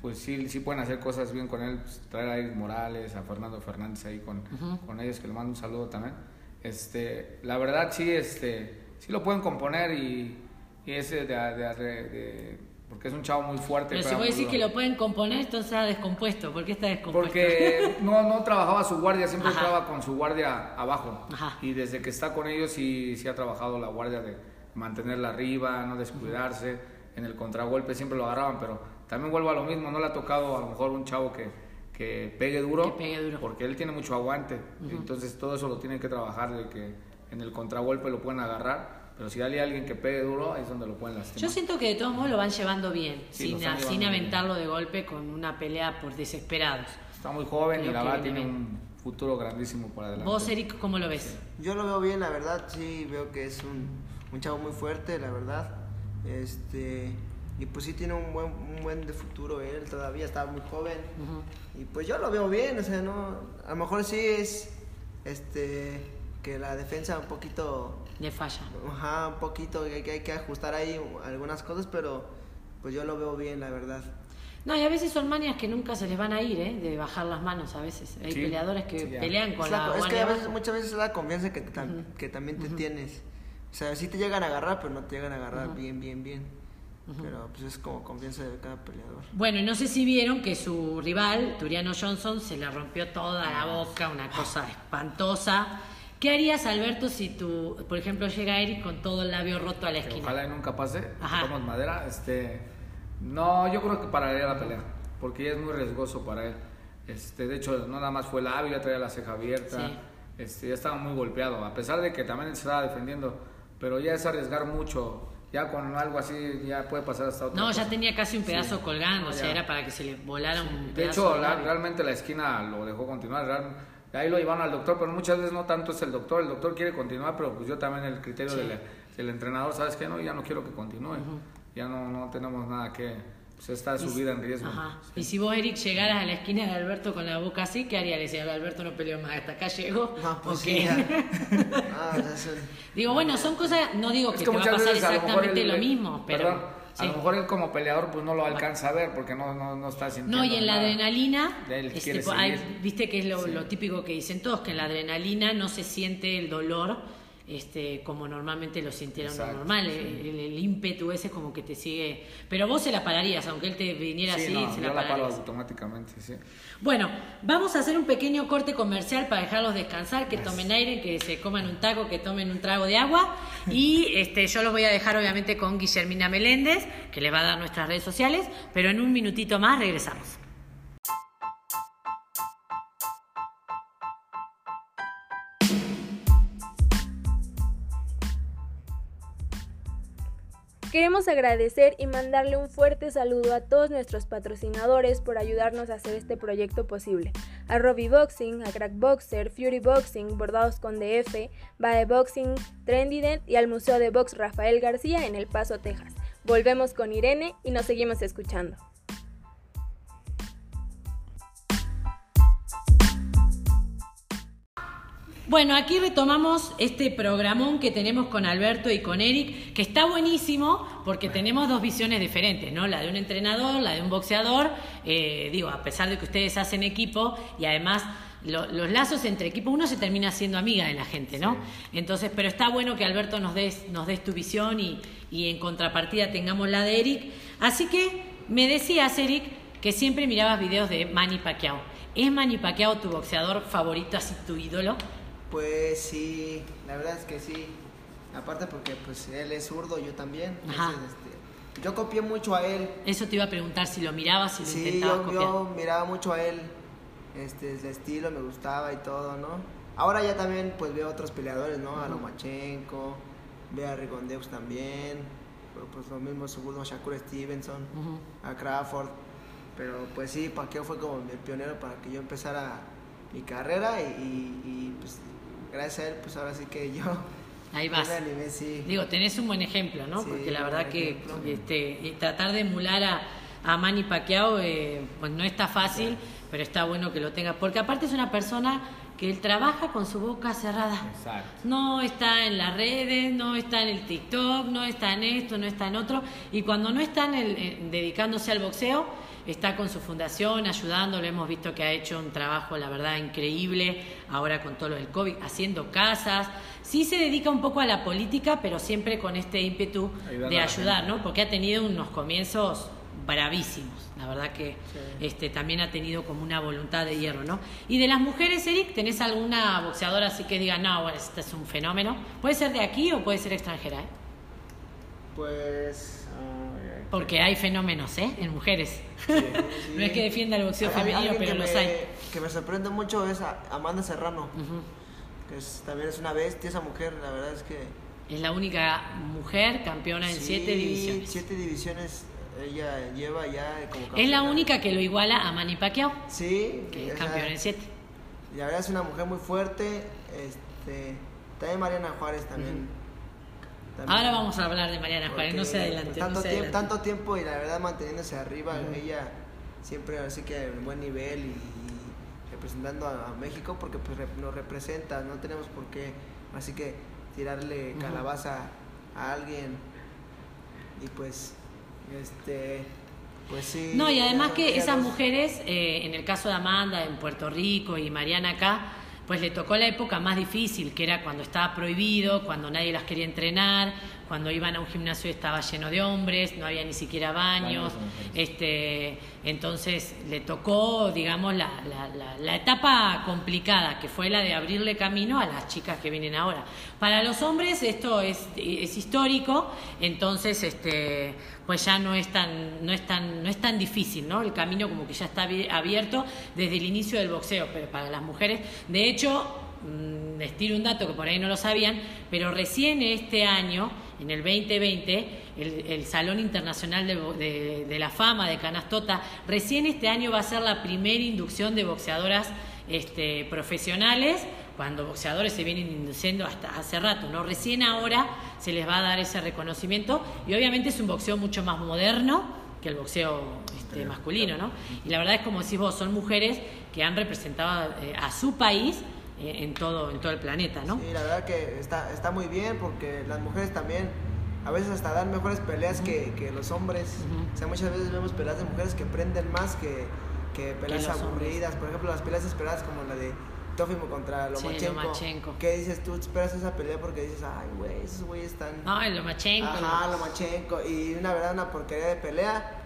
pues sí, sí pueden hacer cosas bien con él, pues, traer a Eric Morales, a Fernando Fernández ahí con, con ellos, que le mando un saludo también. Este, la verdad sí, este, sí lo pueden componer y, y ese de, de- de- de- porque es un chavo muy fuerte. Pero si pega vos muy decís duro. que lo pueden componer, entonces está descompuesto. ¿Por qué está descompuesto? Porque no, no trabajaba su guardia, siempre Ajá. estaba con su guardia abajo. Ajá. Y desde que está con ellos sí, sí ha trabajado la guardia de mantenerla arriba, no descuidarse. En el contragolpe siempre lo agarraban, pero también vuelvo a lo mismo, no le ha tocado a lo mejor un chavo que, que pegue duro, Que pegue duro. porque él tiene mucho aguante. Entonces todo eso lo tienen que trabajar, de que en el contragolpe lo pueden agarrar, pero si hay alguien que pegue duro, ahí es donde lo pueden lastimar. Yo siento que de todos modos lo van llevando bien, Sí, sin, a- sin bien. aventarlo de golpe con una pelea por desesperados. Está muy joven y la verdad tiene bien. un futuro grandísimo por adelante. Vos, Eric, ¿cómo lo ves? Yo lo veo bien, la verdad, sí, veo que es un, un chavo muy fuerte, la verdad. Este, y pues sí tiene un buen, un buen de futuro él, todavía está muy joven. Y pues yo lo veo bien, o sea, no, a lo mejor sí es, este, que la defensa un poquito, De falla. ajá, un poquito, que, que hay que ajustar ahí algunas cosas, pero pues yo lo veo bien, la verdad. No, y a veces son manias que nunca se les van a ir, ¿eh? De bajar las manos a veces. Hay Sí, peleadores que sí, pelean con Es, la, la- es que a veces, muchas veces es la confianza que, que también te tienes. O sea, sí te llegan a agarrar, pero no te llegan a agarrar bien, bien, bien. Pero pues es como confianza de cada peleador. Bueno, y no sé si vieron que su rival, Turiano Johnson, se le rompió toda la boca, una cosa espantosa. ¿Qué harías, Alberto, si tú, por ejemplo, llega Eric con todo el labio roto a la esquina? Ojalá y nunca pase, Ajá. tocamos madera. Este, no, yo creo que pararía la pelea, porque ya es muy riesgoso para él. Este, de hecho, no nada más fue el labio, ya traía la ceja abierta, Sí. este, ya estaba muy golpeado, a pesar de que también se estaba defendiendo, pero ya es arriesgar mucho. Ya con algo así ya puede pasar hasta otra No, cosa. ya tenía casi un pedazo Sí. colgando, No, o sea, era para que se le volara un De pedazo hecho, de la- labio. realmente la esquina lo dejó continuar. Ahí lo llevaron al doctor, pero muchas veces no tanto es el doctor. El doctor quiere continuar, pero pues yo también el criterio Sí. del, del entrenador, ¿sabes qué? No, ya no quiero que continúe. Ya no, no tenemos nada que... Pues está su vida en riesgo. Ajá. Y si vos, Eric, llegaras a la esquina de Alberto con la boca así, ¿qué haría? Le decía, Alberto no peleó más, hasta acá llegó. No, pues ¿O sí, qué? ya. *laughs* Ah, Digo, bueno, son cosas, no digo Es que, que te va a pasar veces a lo mejor exactamente él- lo él- mismo, pero... perdón, sí. a lo mejor él como peleador pues no lo alcanza a ver porque no, no, no está sintiendo No, y en la adrenalina, este, hay- viste que es lo, Sí. lo típico que dicen todos, que en la adrenalina no se siente el dolor este, como normalmente lo sintieron lo Exacto, normal, sí. el, el- ímpetu ese como que te sigue... Pero vos se la pararías, aunque él te viniera Sí, así, no, se yo la la paro pararías. automáticamente, sí. Bueno, vamos a hacer un pequeño corte comercial para dejarlos descansar, que tomen aire, que se coman un taco, que tomen un trago de agua. Y *laughs* este, yo los voy a dejar obviamente con Guillermina Meléndez, que les va a dar nuestras redes sociales, pero en un minutito más regresamos. Agradecer y mandarle un fuerte saludo a todos nuestros patrocinadores por ayudarnos a hacer este proyecto posible. A Robbie Boxing, a Crack Boxer, Fury Boxing, Bordados con DF, Bae Boxing, Trendident y al Museo de Box Rafael García en El Paso, Texas. Volvemos con Irene y nos seguimos escuchando. Bueno, aquí retomamos este programón que tenemos con Alberto y con Eric, que está buenísimo porque tenemos dos visiones diferentes, ¿no? La de un entrenador, la de un boxeador. Eh, digo, a pesar de que ustedes hacen equipo y además los lazos entre equipos, uno se termina siendo amiga de la gente, ¿no? Entonces, pero está bueno que Alberto nos des, nos des tu visión y, y en contrapartida tengamos la de Eric. Así que me decías, Eric, que siempre mirabas videos de Manny Pacquiao. ¿Es Manny Pacquiao tu boxeador favorito, así tu ídolo? Pues sí, la verdad es que sí. Aparte porque pues él es zurdo, yo también. este, yo copié mucho a él. Eso te iba a preguntar si lo mirabas, si lo sí, intentabas yo, copiar. yo miraba mucho a él. Este, su estilo me gustaba y todo, ¿no? Ahora ya también pues veo otros peleadores, ¿no? A Lomachenko, veo a Rigondeus también, pero pues lo mismo seguro a Shakur Stevenson, a Crawford. Pero pues sí, Pacquiao fue como el pionero para que yo empezara mi carrera y, y- y, pues gracias a él pues ahora sí que yo Ahí *laughs* vas. me animé, sí. Digo, tenés un buen ejemplo, ¿no? Sí, Porque la verdad que ejemplo. este, tratar de emular a, a Manny Pacquiao eh, pues no está fácil, pero está bueno que lo tengas. Porque aparte es una persona que él trabaja con su boca cerrada. Exacto. No está en las redes, no está en el TikTok, no está en esto, no está en otro. Y cuando no está en el- en- dedicándose al boxeo, está con su fundación ayudando. Lo hemos visto que ha hecho un trabajo, la verdad, increíble ahora con todo lo del COVID, haciendo casas. Sí se dedica un poco a la política, pero siempre con este ímpetu Ayudando de ayudar. ¿no? Porque ha tenido unos comienzos bravísimos. La verdad que Sí. este, también ha tenido como una voluntad de hierro, ¿no? Y de las mujeres, Eric, ¿tenés alguna boxeadora así que diga, no, bueno, este es un fenómeno? Puede ser de aquí o puede ser extranjera, ¿eh? Pues Porque hay fenómenos, ¿eh? En mujeres. sí. *laughs* no es que defienda el boxeo femenino, pero los me- hay. Que me sorprende mucho es a- Amanda Serrano, Ujú. que es- también es una bestia esa mujer, la verdad es que... Es la única mujer campeona en Sí, siete divisiones. Siete divisiones ella lleva ya como Es la campeona. única que lo iguala a Manny Pacquiao, Sí, que es campeona en siete. y La verdad es una mujer muy fuerte, este... También Mariana Juárez también. También. Ahora vamos a hablar de Mariana Juárez, no se adelante. tanto, no se tiempo, adelante. tanto tiempo y la verdad manteniéndose arriba, ella siempre así que en buen nivel y, y representando a, a México porque pues rep- nos representa, no tenemos por qué así que tirarle Ujú. calabaza a alguien y pues este pues sí. No, y además que esas mujeres, eh, en el caso de Amanda en Puerto Rico y Mariana acá, pues le tocó la época más difícil, que era cuando estaba prohibido, cuando nadie las quería entrenar, cuando iban a un gimnasio estaba lleno de hombres, no había ni siquiera baños, este, entonces le tocó, digamos, la, la- la- la etapa complicada, que fue la de abrirle camino a las chicas que vienen ahora. Para los hombres esto es, es histórico, entonces este, pues ya no es tan, no es tan, no es tan difícil, ¿no? El camino como que ya está abi- abierto desde el inicio del boxeo, pero para las mujeres, de hecho, mm, les tiro un dato que por ahí no lo sabían, pero recién este año, en el 2020, el, el Salón Internacional de, de- la Fama de Canastota, recién este año va a ser la primera inducción de boxeadoras este, profesionales, cuando boxeadores se vienen induciendo hasta hace rato, ¿no? Recién ahora se les va a dar ese reconocimiento y obviamente es un boxeo mucho más moderno que el boxeo este, masculino, ¿no? Y la verdad es como decís vos, son mujeres que han representado eh, a su país en todo en todo el planeta, ¿no? Sí, la verdad que está, está muy bien porque las mujeres también a veces hasta dan mejores peleas que, que los hombres. O sea, muchas veces vemos peleas de mujeres que prenden más que, que peleas hombres. aburridas. Por ejemplo, las peleas esperadas como la de Tofimo contra Sí, Lomachenko. Lomachenko. ¿Qué dices tú? Esperas esa pelea porque dices, ay, güey, esos güeyes están... No, el Lomachenko. Ajá, Lomachenko. Y una verdad, una porquería de pelea.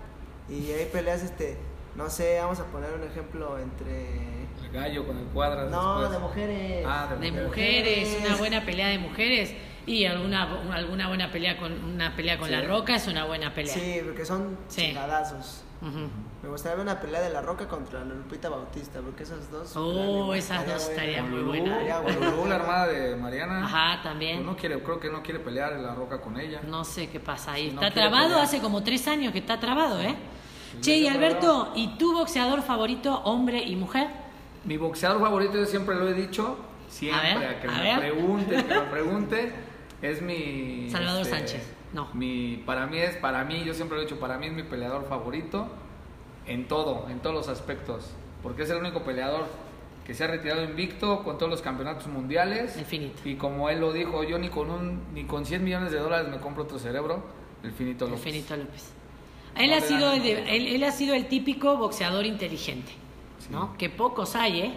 Y hay peleas, este, no sé, vamos a poner un ejemplo entre... El gallo con el cuadras. No, después. de mujeres. Ah, de mujeres. mujeres, una buena pelea de mujeres y alguna alguna buena pelea con una pelea con Sí. la Roca es una buena pelea. Sí, porque son Sí. chingadazos. Me gustaría ver una pelea de La Roca contra la Lupita Bautista, porque esas dos. Oh, esas dos estarían muy buenas. La hermana de Mariana. Ajá, también. Pues no quiere, creo que no quiere pelear en la roca con ella. No sé qué pasa ahí. Está trabado pelear. hace como tres años que está trabado, ¿eh? Che, y Alberto, ¿y tu boxeador favorito, hombre y mujer? Mi boxeador favorito, yo siempre lo he dicho, siempre, A que a me ver. pregunte, que me *laughs* pregunte, es mi... Salvador Sánchez, no. Mi, para mí es, para mí, yo siempre lo he dicho, para mí es mi peleador favorito en todo, en todos los aspectos, porque es el único peleador que se ha retirado invicto con todos los campeonatos mundiales. El finito. Y como él lo dijo, yo ni con un ni con 100 millones de dólares me compro otro cerebro, el finito El López. Finito López. Él, No ha sido el, de- él, él ha sido el típico boxeador inteligente, Sí. ¿no? Que pocos hay, ¿eh?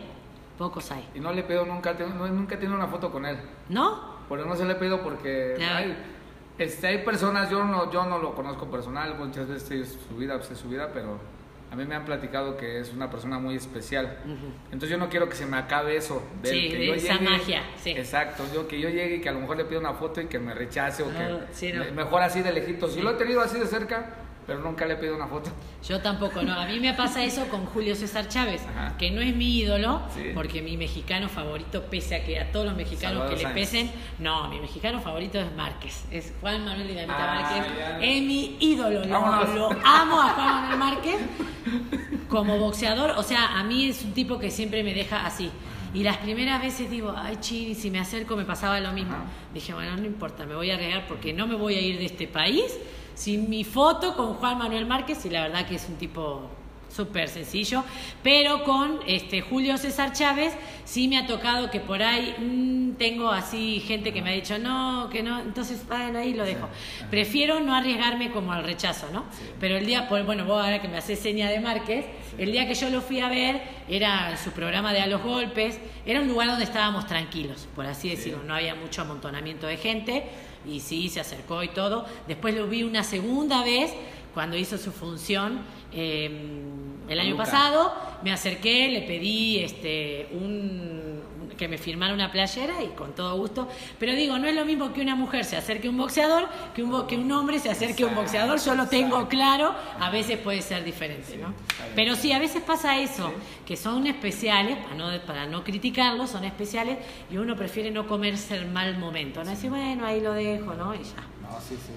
Pocos hay. Y no le pido nunca, no- nunca he tenido una foto con él. ¿No? Pero no se le pido porque hay, este, hay personas, yo no, yo no lo conozco personal, muchas veces es su vida, pues es su vida, pero a mí me han platicado que es una persona muy especial. Entonces yo no quiero que se me acabe eso. del Sí, que de yo esa magia, sí. Exacto, yo que yo llegue y que a lo mejor le pido una foto y que me rechace o que Ah, sí, no. me- mejor así de lejitos. Sí lo he tenido así de cerca, pero nunca le pido una foto. Yo tampoco, no. A mí me pasa eso con Julio César Chávez, Ajá. que no es mi ídolo, Sí. porque mi mexicano favorito, pese a que a todos los mexicanos Salvador que le pesen, no, mi mexicano favorito es Márquez, es Juan Manuel Dinamita Ah, Márquez, ya. es mi ídolo, lo, lo amo a Juan Manuel Márquez como boxeador, o sea, a mí es un tipo que siempre me deja así. Y las primeras veces digo, ay, chini, si me acerco me pasaba lo mismo. Ajá. Dije, bueno, no importa, me voy a arriesgar porque no me voy a ir de este país sin mi foto con Juan Manuel Márquez y la verdad que es un tipo súper sencillo, pero con este Julio César Chávez sí me ha tocado que por ahí mm, tengo así gente que me ha dicho no, que no, entonces bueno, ahí lo dejo. Prefiero no arriesgarme como al rechazo, ¿no? Pero el día, bueno, vos ahora que me haces seña de Márquez, el día que yo lo fui a ver era en su programa de A los Golpes, era un lugar donde estábamos tranquilos, por así decirlo, no había mucho amontonamiento de gente y sí, se acercó y todo. Después lo vi una segunda vez cuando hizo su función eh, el año Luca. pasado, me acerqué, le pedí este un que me firmara una playera y con todo gusto, pero digo, no es lo mismo que una mujer se acerque a un boxeador que un, que un hombre se acerque a un boxeador, yo lo tengo claro, a veces puede ser diferente, ¿no? Pero sí, a veces pasa eso, que son especiales, para no, para no criticarlos, son especiales y uno prefiere no comerse el mal momento, ¿no? Decir, bueno, ahí lo dejo, ¿no? Y ya. No, sí, sí.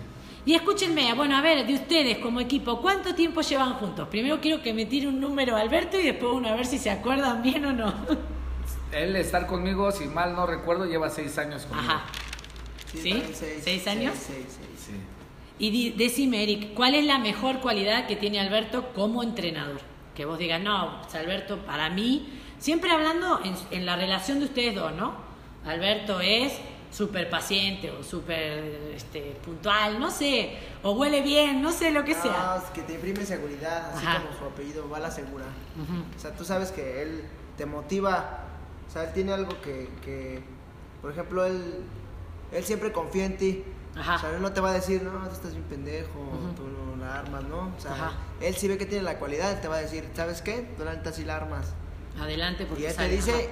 Y escúchenme, bueno, a ver, de ustedes como equipo, ¿cuánto tiempo llevan juntos? Primero quiero que me tire un número Alberto y después uno a ver si se acuerdan bien o no. *laughs* Él estar conmigo, si mal no recuerdo, lleva seis años conmigo. Ajá. ¿Sí? ¿Seis años? seis, seis. Sí. Y decime, Eric, ¿cuál es la mejor cualidad que tiene Alberto como entrenador? Que vos digas, no, pues, Alberto, para mí, siempre hablando en, en la relación de ustedes dos, ¿no? Alberto es súper paciente o súper este, puntual, no sé, o huele bien, no sé lo que sea. No, es que te imprime seguridad, así Ajá. como su apellido, va a la segura. Ujú. O sea, tú sabes que él te motiva, o sea, él tiene algo que, que por ejemplo, él, él siempre confía en ti. Ajá. O sea, él no te va a decir, no, tú estás bien pendejo, Ujú. tú no la armas, ¿no? O sea, Ajá. él sí ve que tiene la cualidad, él te va a decir, ¿sabes qué? Tú la neta sí la armas. Adelante, porque Y él te sale, dice, ajá.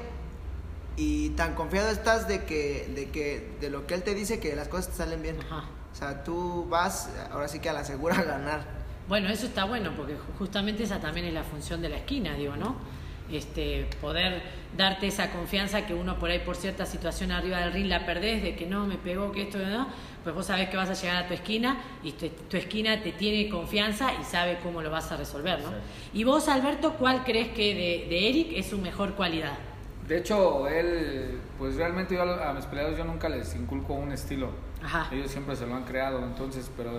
Y tan confiado estás de que, de que, de lo que él te dice, que las cosas te salen bien. Ajá. O sea, tú vas, ahora sí que a la segura *laughs* a ganar. Bueno, eso está bueno, porque ju- justamente esa también es la función de la esquina, digo, ¿no? Este, poder darte esa confianza que uno por ahí por cierta situación arriba del ring la perdés, de que no, me pegó, que esto, no, pues vos sabés que vas a llegar a tu esquina y tu, tu esquina te tiene confianza y sabe cómo lo vas a resolver, ¿no? Exacto. Y vos, Alberto, ¿cuál crees que de, de Eric es su mejor cualidad? De hecho, él, pues realmente yo a mis peleadores yo nunca les inculco un estilo. Ajá. Ellos siempre se lo han creado, entonces, pero,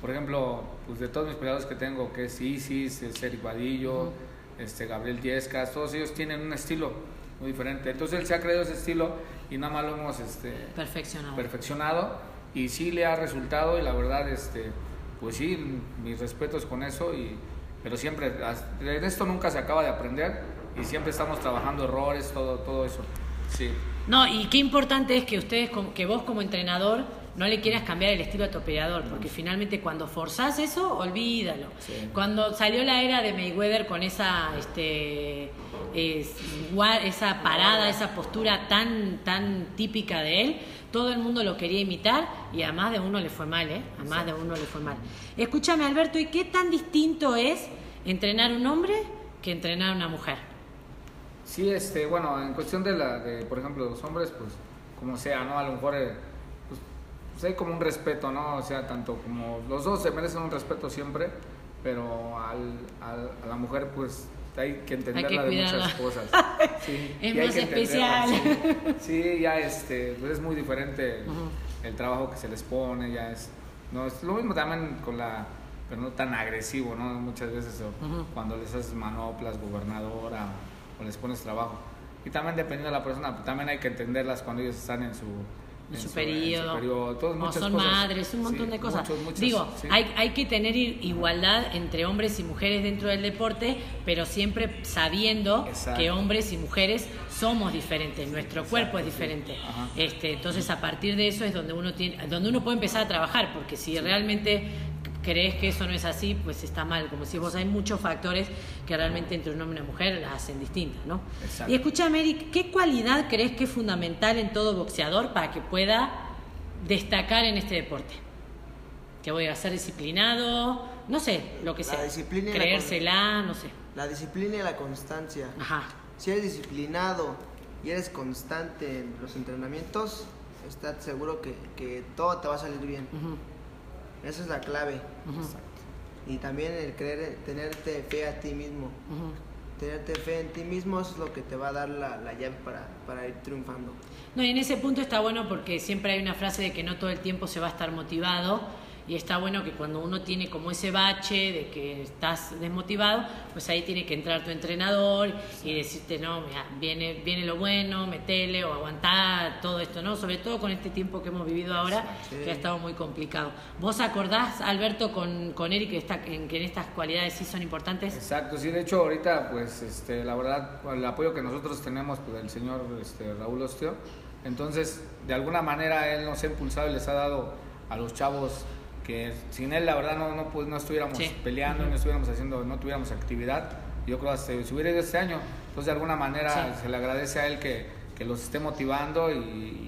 por ejemplo, pues de todos mis peleadores que tengo, que es Isis, es Eric Vadillo, este, Gabriel Diezcas, todos ellos tienen un estilo muy diferente. Entonces él se ha creado ese estilo y nada más lo hemos este, Perfeccionado. perfeccionado y sí le ha resultado y la verdad, este, pues sí, mis respetos con eso, y, pero siempre, de esto nunca se acaba de aprender y siempre estamos trabajando errores, todo, todo eso. Sí. No, y qué importante es que ustedes, que vos como entrenador, no le quieras cambiar el estilo a tu peleador, porque finalmente cuando forzás eso, olvídalo. Sí. Cuando salió la era de Mayweather con esa, este, es- esa parada, esa postura tan, tan típica de él, todo el mundo lo quería imitar y a más de uno le fue mal, ¿eh? A más de uno le fue mal. Escúchame, Alberto, ¿y qué tan distinto es entrenar un hombre que entrenar una mujer? Sí, este, bueno, en cuestión de la, de, por ejemplo, los hombres, pues, como sea, ¿no? A lo mejor, eh, pues, pues hay como un respeto, ¿no? O sea, tanto como los dos se merecen un respeto siempre, pero al, al- a la mujer, pues, hay que entenderla de cuidarla. muchas cosas. *laughs* Sí, Es y hay más que especial. Sí, Sí, ya, este, pues es muy diferente el trabajo que se les pone, ya es, no, es lo mismo también con la, pero no tan agresivo, ¿no? Muchas veces o cuando les haces manoplas, gobernadora, o les pones trabajo. y también dependiendo de la persona, pues, también hay que entenderlas cuando ellos están en su en en su en periodo, periodo, todas o muchas son cosas. madres, un montón Sí, de cosas. muchos, muchas, Digo, sí. hay, hay que tener igualdad entre hombres y mujeres dentro del deporte, pero siempre sabiendo Exacto. que hombres y mujeres somos diferentes, nuestro cuerpo es diferente. Ajá. Este, entonces a partir de eso es donde uno tiene, donde uno puede empezar a trabajar, porque si realmente crees que eso no es así, pues está mal. Como si vos hay muchos factores que realmente entre un hombre y una mujer las hacen distintas, ¿no? Exacto. Y escúchame, Eric, ¿qué cualidad crees que es fundamental en todo boxeador para que pueda destacar en este deporte? Que voy a ser disciplinado, no sé, lo que La sea. disciplina y la Creérsela, no sé. La disciplina y la constancia. Ajá. Si eres disciplinado y eres constante en los entrenamientos, estás seguro que, que todo te va a salir bien. Ujú, Esa es la clave. Y también el creer, tenerte fe a ti mismo. Tenerte fe en ti mismo eso es lo que te va a dar la, la llave para, para ir triunfando. No, y en ese punto está bueno porque siempre hay una frase de que no todo el tiempo se va a estar motivado y está bueno que cuando uno tiene como ese bache de que estás desmotivado, pues ahí tiene que entrar tu entrenador y decirte, no, mira, viene, viene lo bueno, metele o aguantar todo esto, ¿no? Sobre todo con este tiempo que hemos vivido ahora, Sí. que ha estado muy complicado. ¿Vos acordás, Alberto, con, con Eric que, está, en que en estas cualidades sí son importantes? Exacto, sí, de hecho ahorita pues este, la verdad el apoyo que nosotros tenemos pues, del señor este, Raúl Osteo, entonces de alguna manera él nos ha impulsado y les ha dado a los chavos que sin él la verdad no, no, pues, no estuviéramos Sí. peleando, no estuviéramos haciendo, no tuviéramos actividad, yo creo hasta si hubiera ido este año, entonces de alguna manera Sí. se le agradece a él que, que los esté motivando y,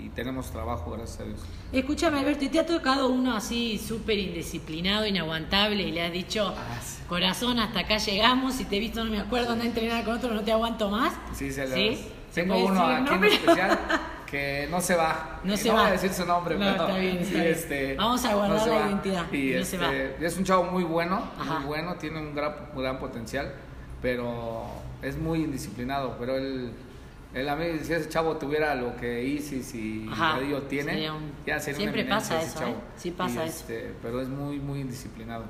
y tenemos trabajo, gracias a Dios. Escúchame, Alberto, ¿y te ha tocado uno así súper indisciplinado, inaguantable y le has dicho, Ah, sí. corazón, hasta acá llegamos, si te he visto no me acuerdo, a entrenar con otro, no te aguanto más? Sí, se le ¿Sí? ¿Se Tengo uno decir aquí en nombre? especial *laughs* que no se va. No se no va. voy a decir su nombre, No, pero está bien, está sí, bien. este, Vamos a guardar la va. identidad, Y no se este, es un chavo muy bueno, Ajá. muy bueno, tiene un gran, gran potencial, pero es muy indisciplinado. Pero él, él a mí, si ese chavo tuviera lo que Isis y Ajá. Dadillo tiene, Sería un- ya sería siempre una pasa ese eso, chavo. ¿eh? Sí pasa Y, eso. este, pero es muy, muy indisciplinado.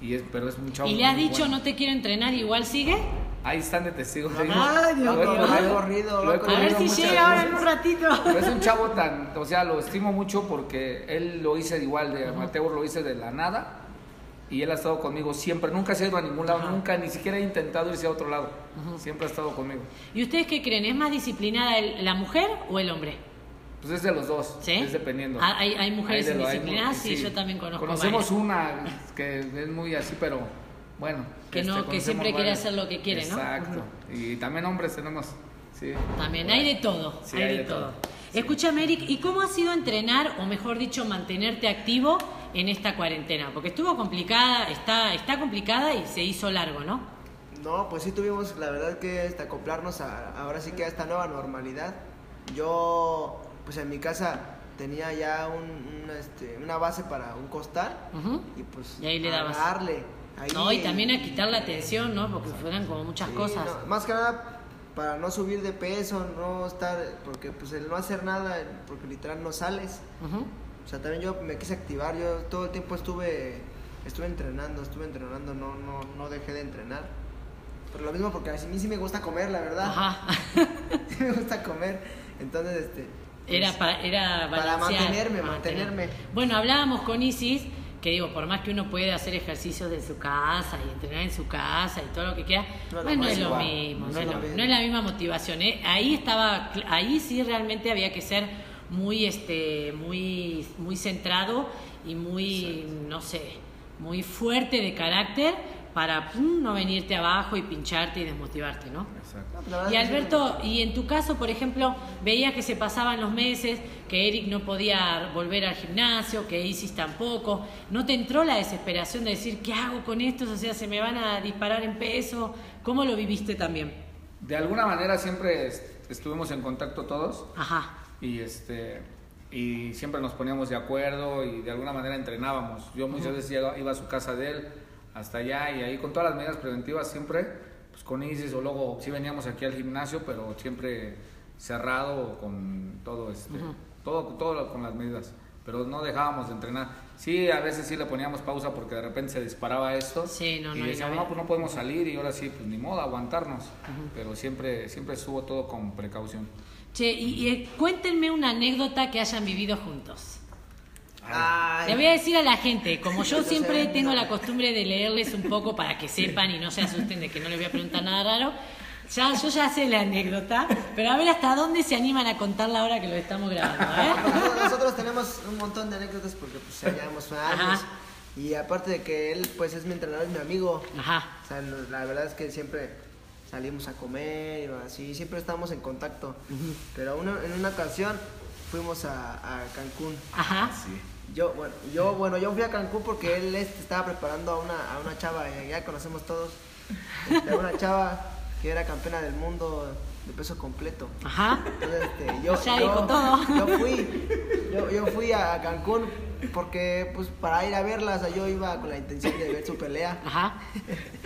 Y es, pero es un chavo ¿Y le has dicho bueno. no te quiero entrenar, igual sigue? Ahí están de testigos. Ay. Dios Lo he mío. corrido, Lo he corrido, lo he lo he A ver si llega ahora en un ratito. Pero es un chavo tan, o sea, lo estimo mucho porque él lo hice igual de amateur, lo hice de la nada y él ha estado conmigo siempre, nunca se ha ido a ningún lado, Ajá. nunca ni siquiera ha intentado irse a otro lado, siempre ha estado conmigo. ¿Y ustedes qué creen? ¿Es más disciplinada el- la mujer o el hombre? Pues es de los dos, ¿Sí? es dependiendo. Ah, hay- hay mujeres de hay indisciplinadas, mu- sí, yo también conozco Conocemos varias. una que es muy así, pero bueno. Que no- que siempre quiere varias. hacer lo que quiere, ¿no? Exacto. Y también hombres tenemos, sí. También, hay de todo, Sí, hay, de, todo. Escúchame, Eric, ¿y cómo ha sido entrenar, o mejor dicho, mantenerte activo en esta cuarentena? Porque estuvo complicada, está, está complicada y se hizo largo, ¿no? No, pues sí tuvimos la verdad que este, acoplarnos a, ahora sí que a esta nueva normalidad. Yo, pues en mi casa tenía ya un- una, este, una base para un costal y pues Y ahí le a dabas. darle. Ahí, No, y también a quitar la tensión, ¿no? Porque fueran como muchas Sí, cosas. no, más que nada para no subir de peso, no estar, porque pues el no hacer nada, porque literal no sales. O sea, también yo me quise activar, yo todo el tiempo estuve, estuve entrenando, estuve entrenando, no, no, no dejé de entrenar. Pero lo mismo porque a mí sí me gusta comer, la verdad. Ajá. *laughs* Sí me gusta comer. Entonces, este... Era para, era Para mantenerme, mantenerme. Bueno, hablábamos con Isis, que digo, por más que uno puede hacer ejercicios de su casa y entrenar en su casa y todo lo que quiera, No es lo no mismo. lo no no es lo no la misma motivación. ¿eh? Ahí estaba, ahí sí realmente había que ser muy, este, muy, muy centrado y muy, no sé, muy fuerte de carácter para pum, no venirte abajo y pincharte y desmotivarte, ¿no? Exacto. Y Alberto, y en tu caso, por ejemplo, veías que se pasaban los meses, que Eric no podía volver al gimnasio, que Isis tampoco. ¿No te entró la desesperación de decir, ¿qué hago con estos? O sea, se me van a disparar en peso. ¿Cómo lo viviste también? De alguna manera siempre est- estuvimos en contacto todos Ajá. y este y siempre nos poníamos de acuerdo y de alguna manera entrenábamos. Yo muchas veces iba a su casa de él hasta allá y ahí con todas las medidas preventivas siempre, pues con Isis o luego sí veníamos aquí al gimnasio, pero siempre cerrado con todo este, todo, todo con las medidas. pero no dejábamos de entrenar. Sí, a veces sí le poníamos pausa porque de repente se disparaba esto. Sí, no, y no, decíamos, no no, pues no podemos salir y ahora sí, pues ni modo, aguantarnos. Pero siempre, siempre estuvo todo con precaución. Che, y, y cuéntenme una anécdota que hayan vivido juntos. Ay, Le voy a decir a la gente, como yo siempre tengo la costumbre de leerles un poco para que sepan y no se asusten de que no les voy a preguntar nada raro, ya, yo ya sé la anécdota, pero a ver hasta dónde se animan a contarla ahora que lo estamos grabando. Ver. Nosotros, tenemos un montón de anécdotas porque pues ya llevamos años. Ajá. Y aparte de que él pues es mi entrenador, es mi amigo. Ajá. O sea, la verdad es que siempre salimos a comer y así, siempre estamos en contacto. Pero una- en una ocasión fuimos a, a Cancún. Ajá. Yo, bueno, yo, bueno, yo fui a Cancún porque él este, estaba preparando a una, a una chava, eh, ya conocemos todos, a una *laughs* chava que era campeona del mundo de peso completo. Ajá. Entonces, este, yo, *laughs* Ya yo, dijo todo. yo fui, yo, yo fui a Cancún porque, pues, para ir a verla, o sea, yo iba con la intención de ver su pelea Ajá.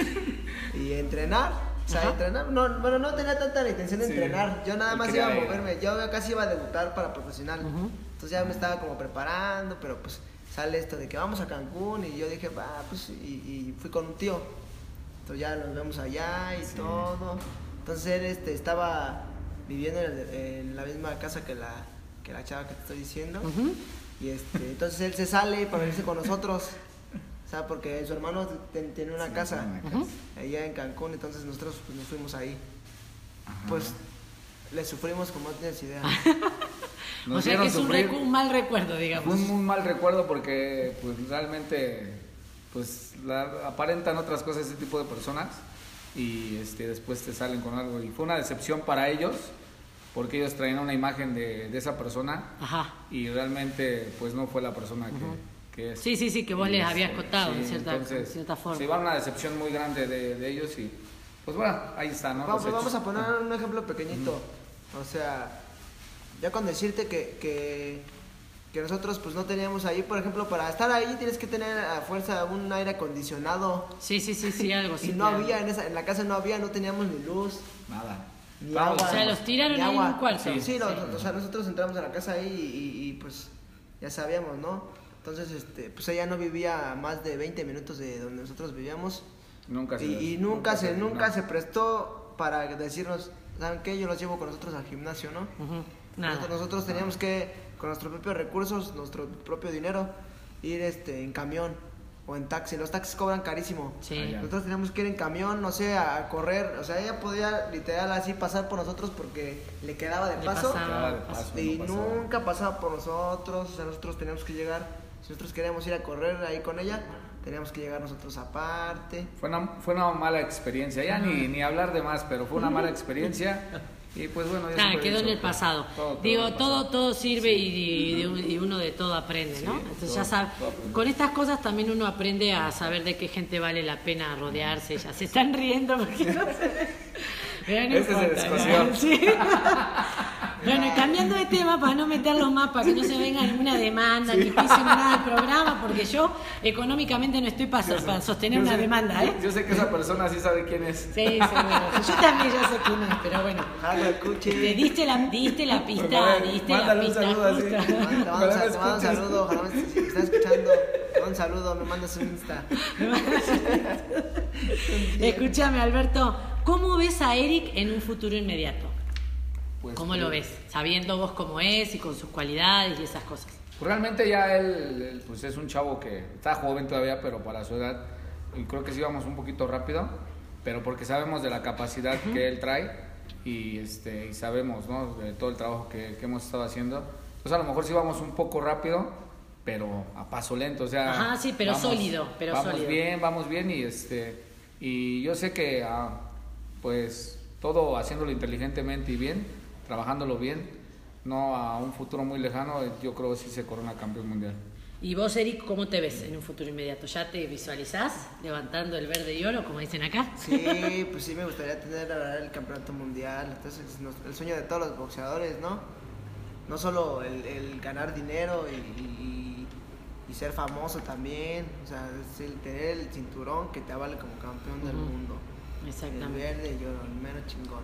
*laughs* y entrenar. O sea, Ajá. entrenar, no, bueno, no tenía tanta la intención de Sí. entrenar. Yo nada más iba a moverme. Yo casi iba a debutar para profesional. Entonces ya me estaba como preparando, pero pues sale esto de que vamos a Cancún y yo dije, va, pues, y, y fui con un tío. Entonces ya nos vemos allá y todo. Entonces él este, estaba viviendo en, el- en la misma casa que la, que la chava que te estoy diciendo. Y este, entonces él se sale para irse con nosotros. O sea, porque su hermano ten- tiene una casa Una casa. allá en Cancún, entonces nosotros pues, nos fuimos ahí. Ajá. Pues le sufrimos como no tienes idea. *laughs* O sea que es un, un mal recuerdo, Fue digamos. un muy mal recuerdo porque pues realmente pues la- aparentan otras cosas ese tipo de personas y este después te salen con algo y fue una decepción para ellos porque ellos traían una imagen de, de esa persona Ajá. y realmente pues no fue la persona que, que es. Sí, sí, sí, que vos les habías contado sí, en cierta, entonces, en cierta forma. Se iba una decepción muy grande de, de ellos y pues bueno, ahí está, ¿no? Vamos, Los vamos a poner un ejemplo pequeñito. O sea, ya con decirte que, que, que nosotros pues no teníamos ahí, por ejemplo, para estar ahí tienes que tener a fuerza un aire acondicionado. Sí, sí, sí, sí, algo *laughs* así. y no había, en, esa, en la casa no había, no teníamos ni luz. Nada. Ni Vamos, agua. O sea, los tiraron en agua. un cuarto. Sí, Sí. no, o sea, nosotros entramos a la casa ahí y, y, y, pues ya sabíamos, ¿no? Entonces, este, pues ella no vivía a más de 20 minutos de donde nosotros vivíamos. Nunca se Y, y nunca se nunca se prestó para decirnos, ¿saben qué? Yo los llevo con nosotros al gimnasio, ¿no? Ujú, Nada. Nosotros, nosotros teníamos que, con nuestros propios recursos, nuestro propio dinero, ir este, en camión o en taxi. Los taxis cobran carísimo. Sí. Ah. Nosotros teníamos que ir en camión, no sé, a, correr. O sea, ella podía literal así pasar por nosotros porque le quedaba de Le paso. pasaba. Y no pasaba. nunca pasaba por nosotros. O sea, nosotros teníamos que llegar. Si nosotros queríamos ir a correr ahí con ella, teníamos que llegar nosotros aparte. Fue una, fue una mala experiencia, ya ni, ni hablar de más, pero fue una mala experiencia *laughs* y pues bueno, ya se quedó en el pasado. Todo, todo Digo, el todo, pasado. todo sirve y, y de un- y uno de todo aprende, ¿no? Sí, Entonces todo- ya sabe, con estas cosas también uno aprende a saber de qué gente vale la pena rodearse. Ya se están riendo porque no se *laughs* Ese se descosió. ¿no? Sí. *laughs* Bueno, y cambiando de tema para no meterlo más, para que no se venga ninguna demanda, ni pisen nada del programa, porque yo económicamente no estoy para, para sostener Yo una sé- demanda, ¿eh? Yo, sé que esa persona sí sabe quién es. Sí, seguro. Yo también ya sé quién es, pero bueno. Escuche. Te diste la, diste la pista, Mándale- diste la mándale un pista saludo justa. Te mando un me sal- te mando un saludo, ojalá me si me estás escuchando, te mando un saludo, me mandas un Insta. Escúchame, Alberto, ¿cómo ves a Eric en un futuro inmediato? Pues, ¿Cómo lo ves? Sabiendo vos cómo es y con sus cualidades y esas cosas. Pues realmente ya él, él, pues es un chavo que está joven todavía, pero para su edad, y creo que sí vamos un poquito rápido, pero porque sabemos de la capacidad que él trae y, este, y sabemos ¿no? de todo el trabajo que, que hemos estado haciendo. Entonces a lo mejor sí vamos un poco rápido, pero a paso lento, o sea... Ajá, sí, pero sólido, pero vamos sólido. bien, vamos bien y, este, y yo sé que ah, pues todo haciéndolo inteligentemente y bien, trabajándolo bien, no a un futuro muy lejano, yo creo que sí se corona campeón mundial. ¿Y vos, Eric, cómo te ves en un futuro inmediato? ¿Ya te visualizás levantando el verde y oro, como dicen acá? Sí, pues sí me gustaría tener la verdad, el campeonato mundial. Entonces, el sueño de todos los boxeadores, ¿no? No solo el, el ganar dinero y, y- y ser famoso también. O sea, es el tener el cinturón que te avale como campeón del Ujú. mundo. El Exactamente. verde y oro, el menos chingón.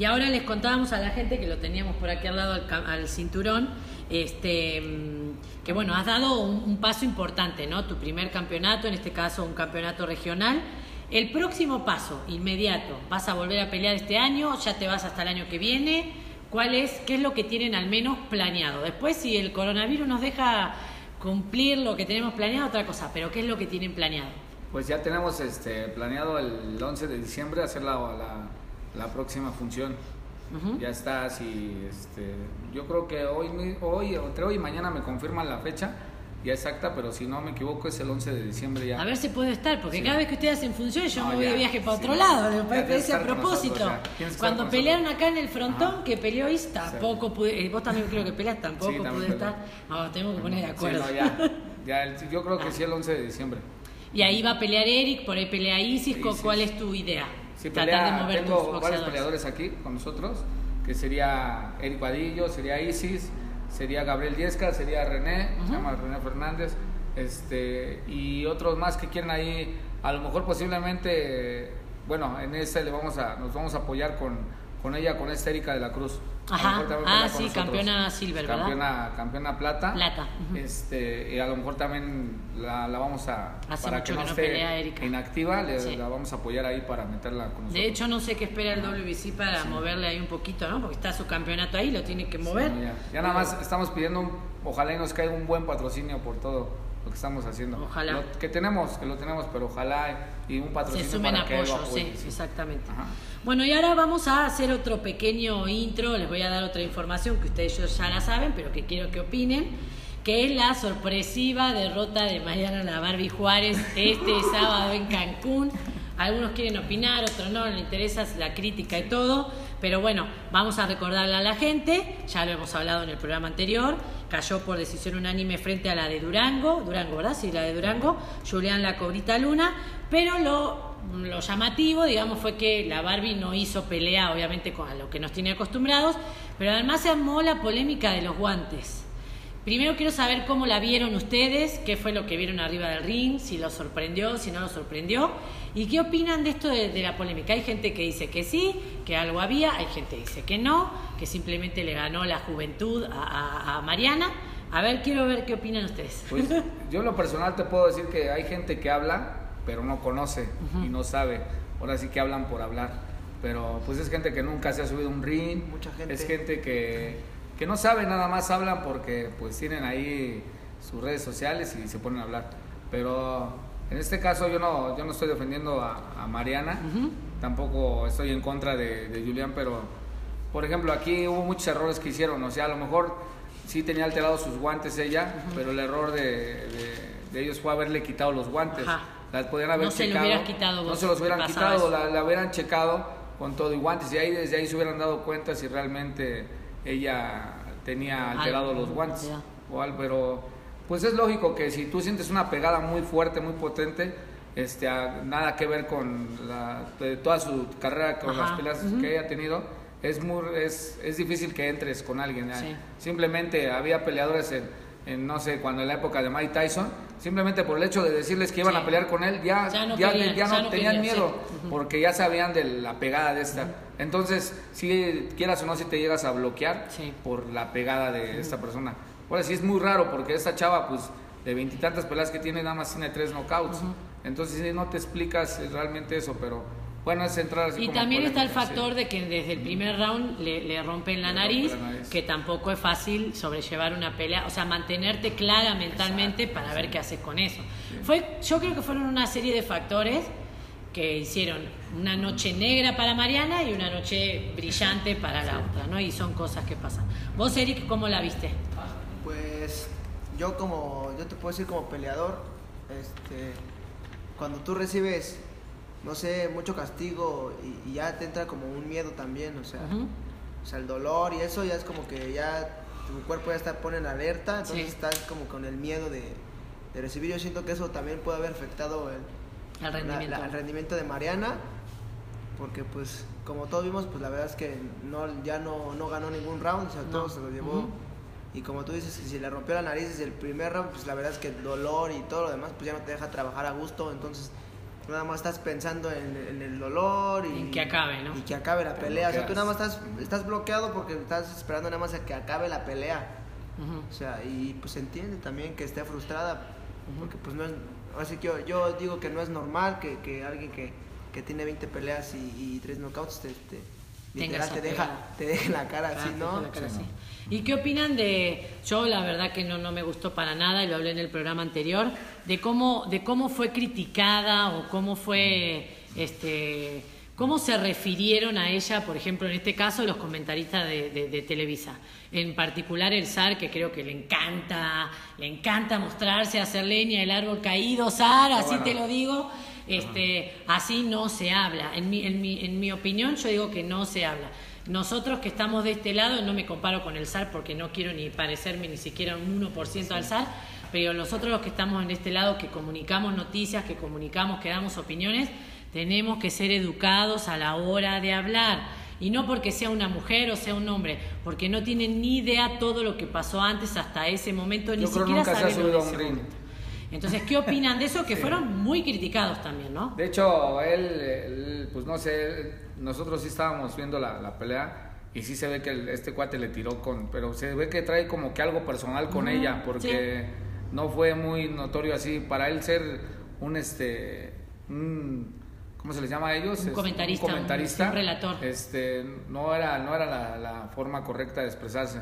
Y ahora les contábamos a la gente que lo teníamos por aquí al lado al, cinturón, este, mm, que bueno, has dado un, paso importante, ¿no? Tu primer campeonato, en este caso un campeonato regional. El próximo paso, inmediato, ¿vas a volver a pelear este año? ¿Ya te vas hasta el año que viene? ¿Cuál es, qué es lo que tienen al menos planeado? Después, si el coronavirus nos deja cumplir lo que tenemos planeado, otra cosa, pero ¿qué es lo que tienen planeado? Pues ya tenemos este, planeado el 11 de diciembre hacer la, la próxima función. Ya está, así, este, yo creo que hoy, hoy, entre hoy y mañana me confirman la fecha ya exacta, pero si no me equivoco es el 11 de diciembre ya. A ver si puede estar, porque Sí. cada vez que ustedes hacen funciones yo No, me voy ya, de viaje para sí, otro lado, me parece a propósito. nosotros, Cuando pelearon nosotros. acá en el frontón, Ajá. que peleó Is, tampoco pude, eh, vos también creo que peleas, tampoco Sí, pude estar. No, tenemos que poner de Sí, acuerdo. no, ya, ya, el- yo creo que sí el 11 de diciembre. Y ahí va a pelear Eric, por ahí pelea Isis, ¿cu- Isis. ¿cuál es tu idea? Sí, pelea, de mover tengo tus varios peleadores aquí con nosotros, que sería Eric Vadillo, sería Isis, sería Gabriel Diezca, sería René, se llama René Fernández, este, y otros más que quieren ahí, a lo mejor posiblemente, bueno, en ese le vamos a, nos vamos a apoyar con, con ella, con esta Erika de la Cruz. Ajá. Ah, sí, nosotros. campeona silver, ¿verdad? campeona, Campeona plata. Plata. Este, y a lo mejor también la, la vamos a, Hace para mucho que no esté pelea Erika. inactiva, le, Sí. la vamos a apoyar ahí para meterla con nosotros. De hecho, no sé qué espera el WBC para moverle ahí un poquito, ¿no? Porque está su campeonato ahí, lo tiene que mover. Sí, ya. Ya nada más estamos pidiendo, ojalá y nos caiga un buen patrocinio por todo lo que estamos haciendo. Ojalá. Lo que tenemos, que lo tenemos, pero ojalá y un se patrocinio sumen para que apoyos, sí, exactamente. Ajá. Bueno, y ahora vamos a hacer otro pequeño intro, les voy a dar otra información que ustedes ya la saben, pero que quiero que opinen, que es la sorpresiva derrota de Mariana La Barbie Juárez este *laughs* sábado en Cancún. Algunos quieren opinar, otros no, les interesa la crítica y todo, pero bueno, vamos a recordarle a la gente, ya lo hemos hablado en el programa anterior, cayó por decisión unánime frente a la de Durango, Durango, ¿verdad? Sí, la de Durango, Julián La Cobrita Luna, pero lo, lo llamativo, digamos, fue que la Barbie no hizo pelea, obviamente, con a lo que nos tiene acostumbrados, pero además se armó la polémica de los guantes. Primero quiero saber cómo la vieron ustedes, qué fue lo que vieron arriba del ring, si los sorprendió, si no los sorprendió, y qué opinan de esto de, de la polémica. Hay gente que dice que sí, que algo había, hay gente que dice que no, que simplemente le ganó la juventud a, a- Mariana. A ver, quiero ver qué opinan ustedes. Pues yo en lo personal te puedo decir que hay gente que habla, pero no conoce y no sabe. Ahora sí que hablan por hablar. Pero pues es gente que nunca se ha subido un ring. Mucha gente. Es gente que, que no sabe, nada más hablan porque pues tienen ahí sus redes sociales y se ponen a hablar. Pero en este caso yo no, yo no estoy defendiendo a, a Mariana. Tampoco estoy en contra de, de Julián, pero por ejemplo aquí hubo muchos errores que hicieron. O sea, a lo mejor sí tenía alterados sus guantes ella, pero el error de, de- de ellos fue haberle quitado los guantes. Ajá. Las podían haber No se checado. hubieras quitado no se los ¿qué hubieran quitado, la, la hubieran checado con todo y guantes. Y ahí desde ahí se hubieran dado cuenta si realmente ella tenía alterados Algo, los guantes. ya. O algo, pero pues es lógico que si tú sientes una pegada muy fuerte, muy potente, este, a- nada que ver con la, de toda su carrera, con Ajá, las peleas que haya tenido, es, muy, es, es difícil que entres con alguien. Sí. Simplemente había peleadores en, en, no sé, cuando en la época de Mike Tyson, simplemente por el hecho de decirles que iban Sí. a pelear con él, ya, Ya no ya, querían, ya no ya no tenían querían, miedo, sí. Porque ya sabían de la pegada de esta. Entonces, si quieras o no, si te llegas a bloquear Sí. por la pegada de esta persona. Ahora sí es muy raro porque esta chava, pues, de veintitantas peleas que tiene, nada más tiene tres knockouts. Entonces, sí, no te explicas realmente eso, pero bueno, es entrar así Y como también está el sí. factor de que desde el primer round le, le rompen la Le nariz, la nariz. que tampoco es fácil sobrellevar una pelea, o sea, mantenerte clara mentalmente para ver qué haces con eso. Fue, yo creo que fueron una serie de factores que hicieron una noche negra para Mariana y una noche brillante para la otra, ¿no? Y son cosas que pasan. Vos, Eric, ¿cómo la viste? Pues yo como, yo te puedo decir como peleador, este, cuando tú recibes, no sé, mucho castigo y, y ya te entra como un miedo también, o sea, o sea, el dolor y eso ya es como que ya tu cuerpo ya está pone en alerta, entonces Sí. estás como con el miedo de, de recibir. Yo siento que eso también puede haber afectado el, rendimiento. la- el rendimiento de Mariana, porque pues como todos vimos, pues la verdad es que no, ya no, no ganó ningún round, o sea, No. todo se lo llevó. Y como tú dices, que si le rompió la nariz desde el primer round, pues la verdad es que el dolor y todo lo demás, pues ya no te deja trabajar a gusto. Entonces, Tú nada más estás pensando en, en el dolor y que acabe, ¿no? Y que acabe la pelea. O sea, tú nada más estás, estás bloqueado porque estás esperando nada más a que acabe la pelea. O sea, y pues entiende también que esté frustrada, porque pues no es, así que yo, yo digo que no es normal que, que alguien que, que tiene 20 peleas y, y 3 knockouts te, te, esa te deja, te deja la cara así, Ah, ¿no? la cara Sí, así. no. ¿Y qué opinan de, yo la verdad que no, no me gustó para nada, y lo hablé en el programa anterior, de cómo, de cómo fue criticada o cómo fue, este, cómo se refirieron a ella, por ejemplo, en este caso, los comentaristas de, de- de Televisa. En particular el SAR, que creo que le encanta, le encanta mostrarse, hacer leña del árbol caído, SAR, así bueno. te lo digo, este, así no se habla. En mi, en, mi, en mi opinión, yo digo que no se habla. Nosotros que estamos de este lado, no me comparo con el SAR porque no quiero ni parecerme ni siquiera un 1% al SAR, pero nosotros los que estamos en este lado, que comunicamos noticias, que comunicamos, que damos opiniones, tenemos que ser educados a la hora de hablar. Y no porque sea una mujer o sea un hombre, porque no tienen ni idea todo lo que pasó antes hasta ese momento, ni Yo creo siquiera nunca se ha subido un ring. Entonces, ¿qué opinan de eso? Que *laughs* Sí. fueron muy criticados también, ¿no? De hecho, él, él, pues no sé, nosotros sí estábamos viendo la, la pelea y sí se ve que el- este cuate le tiró con, pero se ve que trae como que algo personal con ella, porque no fue muy notorio así, para él ser un, este, un, ¿cómo se les llama a ellos? Un Es comentarista, un- comentarista, un relator. Este, no era, no era la, la forma correcta de expresarse.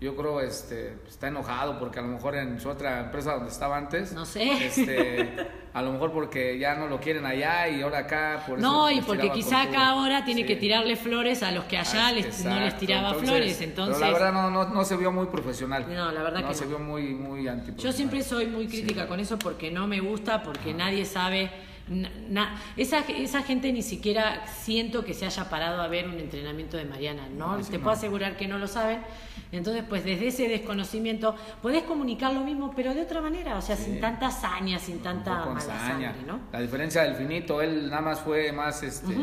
Yo creo este está enojado porque a lo mejor en su otra empresa donde estaba antes, No sé. este, *laughs* a lo mejor porque ya no lo quieren allá y ahora acá por eso No, y porque quizá acá ahora tiene Sí. que tirarle flores a los que allá Ah, les- no les tiraba flores, entonces... Pero la verdad no, no, no se vio muy profesional. No, la verdad no que se no. vio muy, muy antiprofesional. Yo siempre soy muy crítica con eso porque no me gusta, porque nadie sabe. Na- na- esa, esa gente ni siquiera siento que se haya parado a ver un entrenamiento de Mariana, ¿no? Te no. puedo asegurar que no lo saben. Entonces, pues desde ese desconocimiento podés comunicar lo mismo, pero de otra manera, o sea, Sí. sin tanta hazaña, sin tanta mala sangre, ¿no? La diferencia del finito, él nada más fue más, este,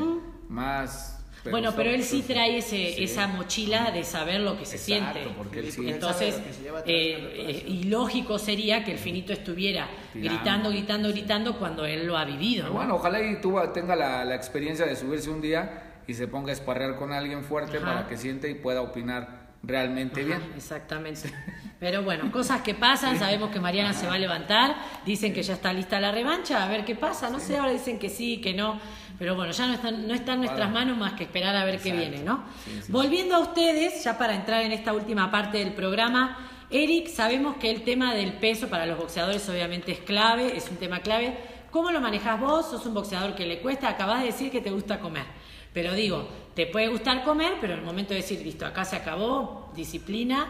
más... bueno, pero él sí trae ese, Sí. esa mochila de saber lo que se Exacto, siente. porque él Sí, Entonces, eh, eh, preparación. y lógico sería que el finito estuviera Tirando. gritando, gritando, gritando cuando él lo ha vivido. ¿no? bueno, ojalá y tú tenga la, la experiencia de subirse un día y se ponga a esparrear con alguien fuerte Ajá. para que siente y pueda opinar realmente Ajá, bien. Exactamente. *laughs* Pero bueno, cosas que pasan, sabemos que Mariana se va a levantar, dicen que ya está lista la revancha, a ver qué pasa, no sé, ahora dicen que sí, que no, pero bueno, ya no está, no está en nuestras manos más que esperar a ver qué viene, ¿no? Sí, sí, Volviendo a ustedes, ya para entrar en esta última parte del programa, Eric, sabemos que el tema del peso para los boxeadores obviamente es clave, es un tema clave. ¿Cómo lo manejas vos? Sos un boxeador que le cuesta, acabas de decir que te gusta comer. Pero digo, te puede gustar comer, pero en el momento de decir, listo, acá se acabó, disciplina,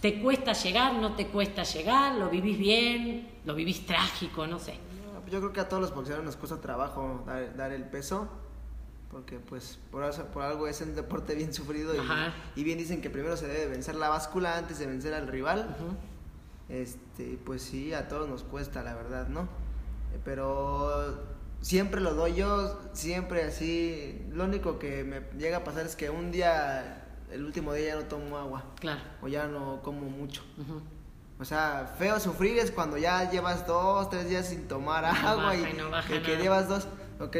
¿te cuesta llegar? ¿No te cuesta llegar? ¿Lo vivís bien? ¿Lo vivís trágico? No sé. Yo creo que a todos los boxeadores nos cuesta trabajo dar, dar el peso, porque pues por, eso- por algo es un deporte bien sufrido y, y bien dicen que primero se debe vencer la báscula antes de vencer al rival. Ujú. Este, pues sí, a todos nos cuesta, la verdad, ¿no? Eh, Pero siempre lo doy yo, siempre así. Lo único que me llega a pasar es que un día, el último día ya no tomo agua Claro. o ya no como mucho. Ujú. O sea, feo sufrir es cuando ya llevas dos, tres días sin tomar agua y y no baja que, llevas dos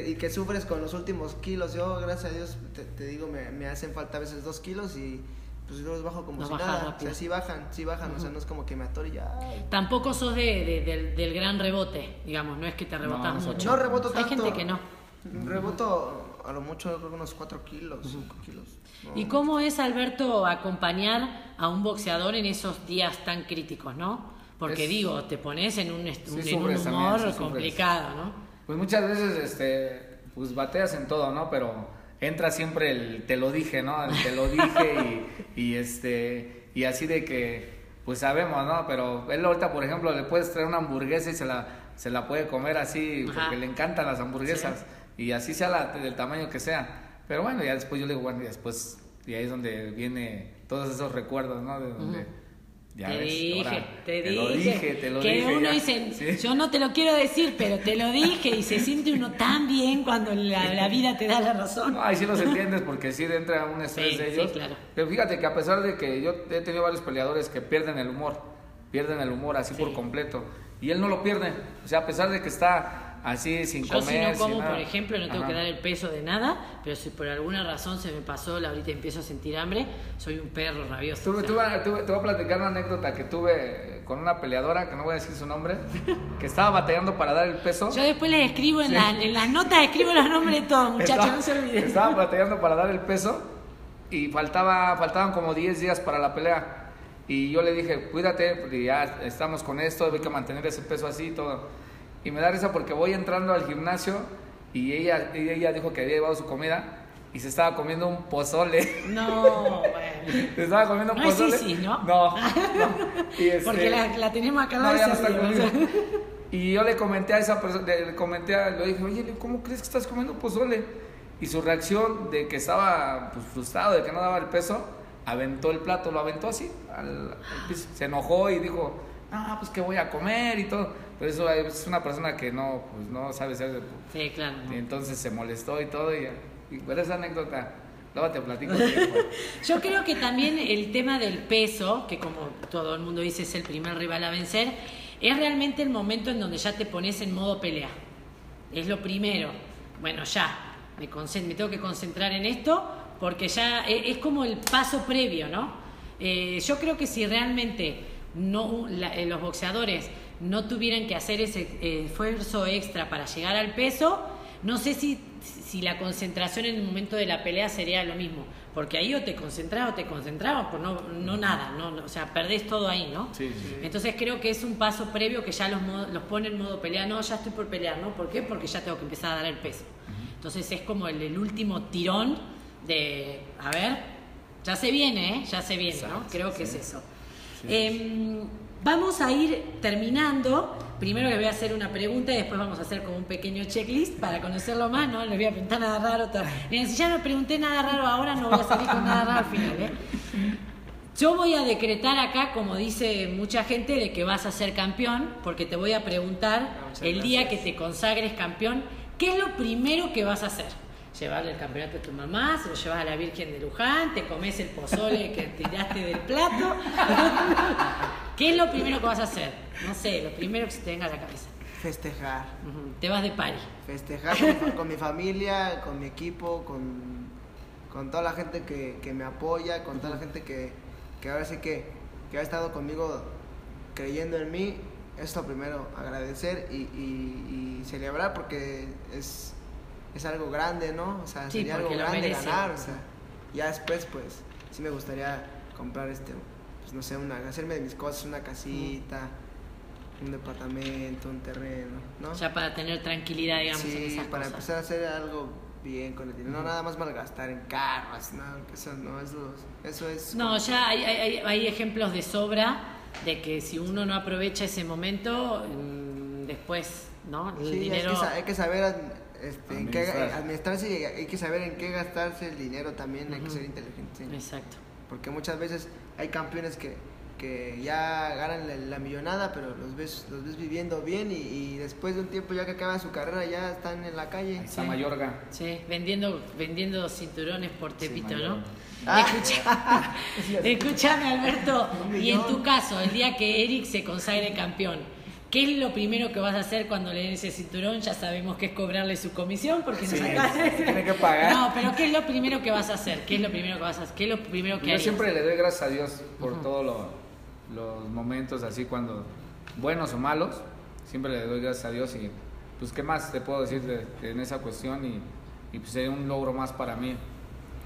y que sufres con los últimos kilos. Yo, gracias a Dios, te, te digo, me, me hacen falta a veces dos kilos y pues yo los bajo como No si nada. rápido. O sea, sí bajan, sí bajan, o sea, no es como que me atoro y ya. Tampoco sos de, de- del, del gran rebote, digamos, no es que te rebotas no mucho. No reboto Hay tanto. gente que no. Reboto a lo mucho, creo que unos cuatro kilos, cinco kilos. No. ¿Y cómo es, Alberto, acompañar a un boxeador en esos días tan críticos, no? Porque Es- digo, te pones en un, Sí, en un también, humor sí, complicado, ¿no? Pues muchas veces, este, pues bateas en todo, ¿no? Pero entra siempre el te lo dije, ¿no? El te lo dije y, *laughs* y, este, y así de que, pues sabemos, ¿no? Pero él ahorita, por ejemplo, le puedes traer una hamburguesa y se la, se la puede comer así Ajá. porque le encantan las hamburguesas y así sea la, del tamaño que sea. Pero bueno, ya después yo le digo, bueno, y después, y ahí es donde viene todos esos recuerdos, ¿no? De donde... Ujú. Ya te ves, dije, ahora, te, dije. lo dije, te lo que dije. uno ya. dice, Sí. yo no te lo quiero decir, pero te lo dije y se siente uno tan bien cuando la, la vida te da la razón. No, ahí sí los entiendes porque sí entra un estrés Sí, de sí, ellos. claro. Pero fíjate que a pesar de que yo he tenido varios peleadores que pierden el humor, pierden el humor así Sí. por completo. Y él no lo pierde. O sea, a pesar de que está así sin Yo si comer. no como, sin nada. por ejemplo, no tengo Ajá. que dar el peso de nada, pero si por alguna razón se me pasó, la ahorita empiezo a sentir hambre, soy un perro rabioso. Tuve- o sea. tuve- tuve- te voy a platicar una anécdota que tuve con una peleadora, que no voy a decir su nombre, *laughs* que estaba batallando para dar el peso. Yo después les escribo en, la- en las notas, escribo los nombres de todos, muchachos, Estaba- no se olviden. Estaba *laughs* batallando para dar el peso y faltaba, faltaban como 10 días para la pelea. Y yo le dije, cuídate, porque ya estamos con esto, hay que mantener ese peso así y todo. Y me da risa porque voy entrando al gimnasio y ella, ella, dijo que había llevado su comida y se estaba comiendo un pozole. No, *laughs* bueno. Se estaba comiendo un No pozole. Sisi, ¿no? No, no. *laughs* Y este- Porque la, la tenemos acá no, ya y no está conmigo. Yo le comenté a esa persona, le le comenté, a, le dije, oye, ¿cómo crees que estás comiendo pozole? Y su reacción de que estaba pues, frustrado, de que no daba el peso, aventó el plato, lo aventó así al, al piso. Se enojó y dijo, ah, pues que voy a comer y todo. Pero eso es una persona que no, pues, no sabe ser de... Sí, claro. Y entonces se molestó y todo. Y, y pero esa anécdota, luego te platico. *laughs* Yo creo que también el tema del peso, que como todo el mundo dice es el primer rival a vencer, es realmente el momento en donde ya te pones en modo pelea. Es lo primero. Bueno, ya, me, me tengo que concentrar en esto porque ya e- es, como el paso previo, ¿no? Eh, yo creo que si realmente no, la- eh, los boxeadores no tuvieran que hacer ese eh, esfuerzo extra para llegar al peso, no sé si, si la concentración en el momento de la pelea sería lo mismo. Porque ahí o te concentrás o te concentrabas, pues no, no nada, no, no, o sea, perdés todo ahí, ¿no? Sí, sí. Entonces creo que es un paso previo que ya los, los pone en modo pelea. No, ya estoy por pelear, ¿no? ¿Por qué? Porque ya tengo que empezar a dar el peso. Entonces es como el, el último tirón de, a ver, ya se viene, ¿eh? Ya se viene, ¿no? Creo que es eso. Em, vamos a ir terminando. Primero le voy a hacer una pregunta y después vamos a hacer como un pequeño checklist para conocerlo más, ¿no? No le voy a preguntar nada raro. Miren, si ya no pregunté nada raro ahora, no voy a salir con nada raro al final, ¿eh? Yo voy a decretar acá, como dice mucha gente, de que vas a ser campeón, porque te voy a preguntar Muchas el día que te consagres campeón, ¿qué es lo primero que vas a hacer? Llevarle el campeonato a tu mamá, se lo llevas a la Virgen de Luján, te comes el pozole que tiraste del plato. *laughs* ¿Qué es lo primero que vas a hacer? No sé, lo primero que se te venga a la cabeza. Festejar. Te vas de party. Festejar con mi, fa- con mi familia, con mi equipo, con, con toda la gente que, que me apoya, con toda la gente que, que ahora sí que, que ha estado conmigo creyendo en mí. Es lo primero, agradecer y, y- y celebrar porque es, es algo grande, ¿no? O sea, Sí, sería algo grande merece. ganar. O sea, ya después, pues, sí me gustaría comprar este, pues no sé, una, hacerme de mis cosas, una casita, un departamento, un terreno, ¿no? Ya para tener tranquilidad, digamos, en Sí, esas para cosas. empezar a hacer algo bien con el dinero, no nada más malgastar en carros, no, eso no, eso, eso es... No, ya hay, hay, hay- ejemplos de sobra de que si uno no aprovecha ese momento, mm, después, ¿no? El Sí, hay dinero... que, hay que saber este, en qué, Administrar. administrarse y hay que saber en qué gastarse el dinero también, hay que ser inteligente. sí. Exacto. Porque muchas veces hay campeones que, que ya ganan la, la millonada, pero los ves, los ves viviendo bien y, y después de un tiempo ya que acaba su carrera ya están en la calle. Ahí está Mayorga. Sí, vendiendo, vendiendo cinturones por Tepito, ¿no? Ah. Escucha- *laughs* escúchame, Alberto. Y en tu caso, el día que Eric se consagre campeón, ¿qué es lo primero que vas a hacer cuando le den ese cinturón? Ya sabemos que es cobrarle su comisión porque nos Sí, de- tiene que pagar. No, pero ¿qué es lo primero que vas a hacer? ¿Qué es lo primero que vas a hacer? ¿Qué es lo primero que Yo harías? siempre le doy gracias a Dios por Ujú. todos lo- los momentos así cuando buenos o malos, siempre le doy gracias a Dios y pues qué más te puedo decir de- de- en esa cuestión y, y pues sería un logro más para mí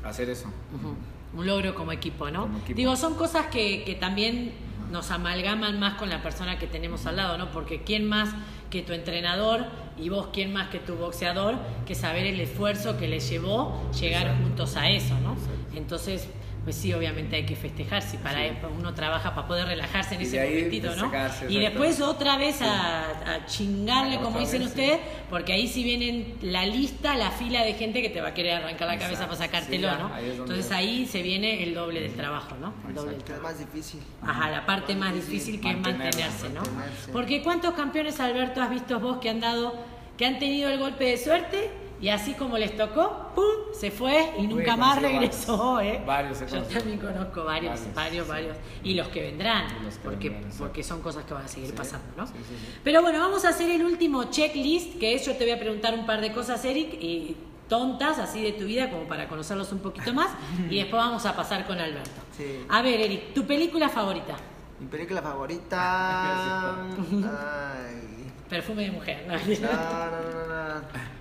hacer eso. Ujú. Un logro como equipo, ¿no? Como equipo. Digo, son cosas que, que también nos amalgaman más con la persona que tenemos al lado, ¿no? Porque quién más que tu entrenador y vos quién más que tu boxeador que saber el esfuerzo que les llevó llegar Exacto. juntos a eso, ¿no? Exacto. Entonces, pues sí, obviamente hay que festejar, si para Sí. uno trabaja para poder relajarse en Y ese ahí momentito, ¿no? Y después otra vez a, a chingarle, como dicen vez, sí. ustedes, porque ahí sí vienen la lista, la fila de gente que te va a querer arrancar la cabeza para sacártelo, ya, ¿no? ahí es donde- Entonces ahí se viene el doble del trabajo, ¿no? El doble del Es trabajo. más difícil. Ajá, la parte más difícil que es mantenerse, ¿no? mantenerse. Porque ¿cuántos campeones, Alberto, has visto vos que han dado, que han tenido el golpe de suerte Y así como les tocó, ¡pum! se fue y nunca Uy, más regresó, ¿eh? varios he Yo también conozco varios, varios, Varios. Y los que vendrán, Y los que porque, vendrán, porque son cosas que van a seguir Sí, pasando, ¿no? sí, sí, sí. Pero bueno, vamos a hacer el último checklist, que es yo te voy a preguntar un par de cosas, Eric, y tontas así de tu vida, como para conocerlos un poquito más, *laughs* y después vamos a pasar con Alberto. Sí. A ver, Eric, ¿tu película favorita? Mi película favorita. Ay. Perfume de mujer, ¿no? No, no, no, no.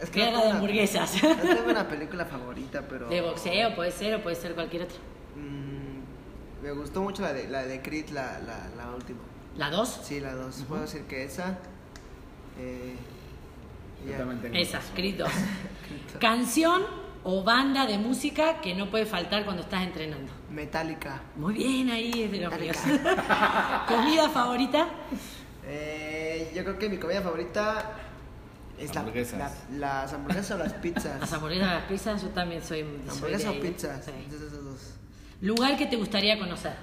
Es Guerra no de tengo una- hamburguesas. No tengo una película favorita, pero. De boxeo puede ser o puede ser cualquier otra. Mm, me gustó mucho la de, la de Creed, la, la, la última. ¿La 2? Sí, la dos. Puedo decir que esa. Eh, Esa. Creed 2. *laughs* Canción o banda de música que no puede faltar cuando estás entrenando. Metallica. Muy bien, ahí es de los *laughs* míos. ¿Comida favorita? Eh, yo creo que mi comida favorita es la, Hamburguesas. la- las hamburguesas o las pizzas. Las hamburguesas, las pizzas, yo también soy, soy de hamburguesas ahí. o pizzas. Sí. Entonces, esos dos. Lugar que te gustaría conocer.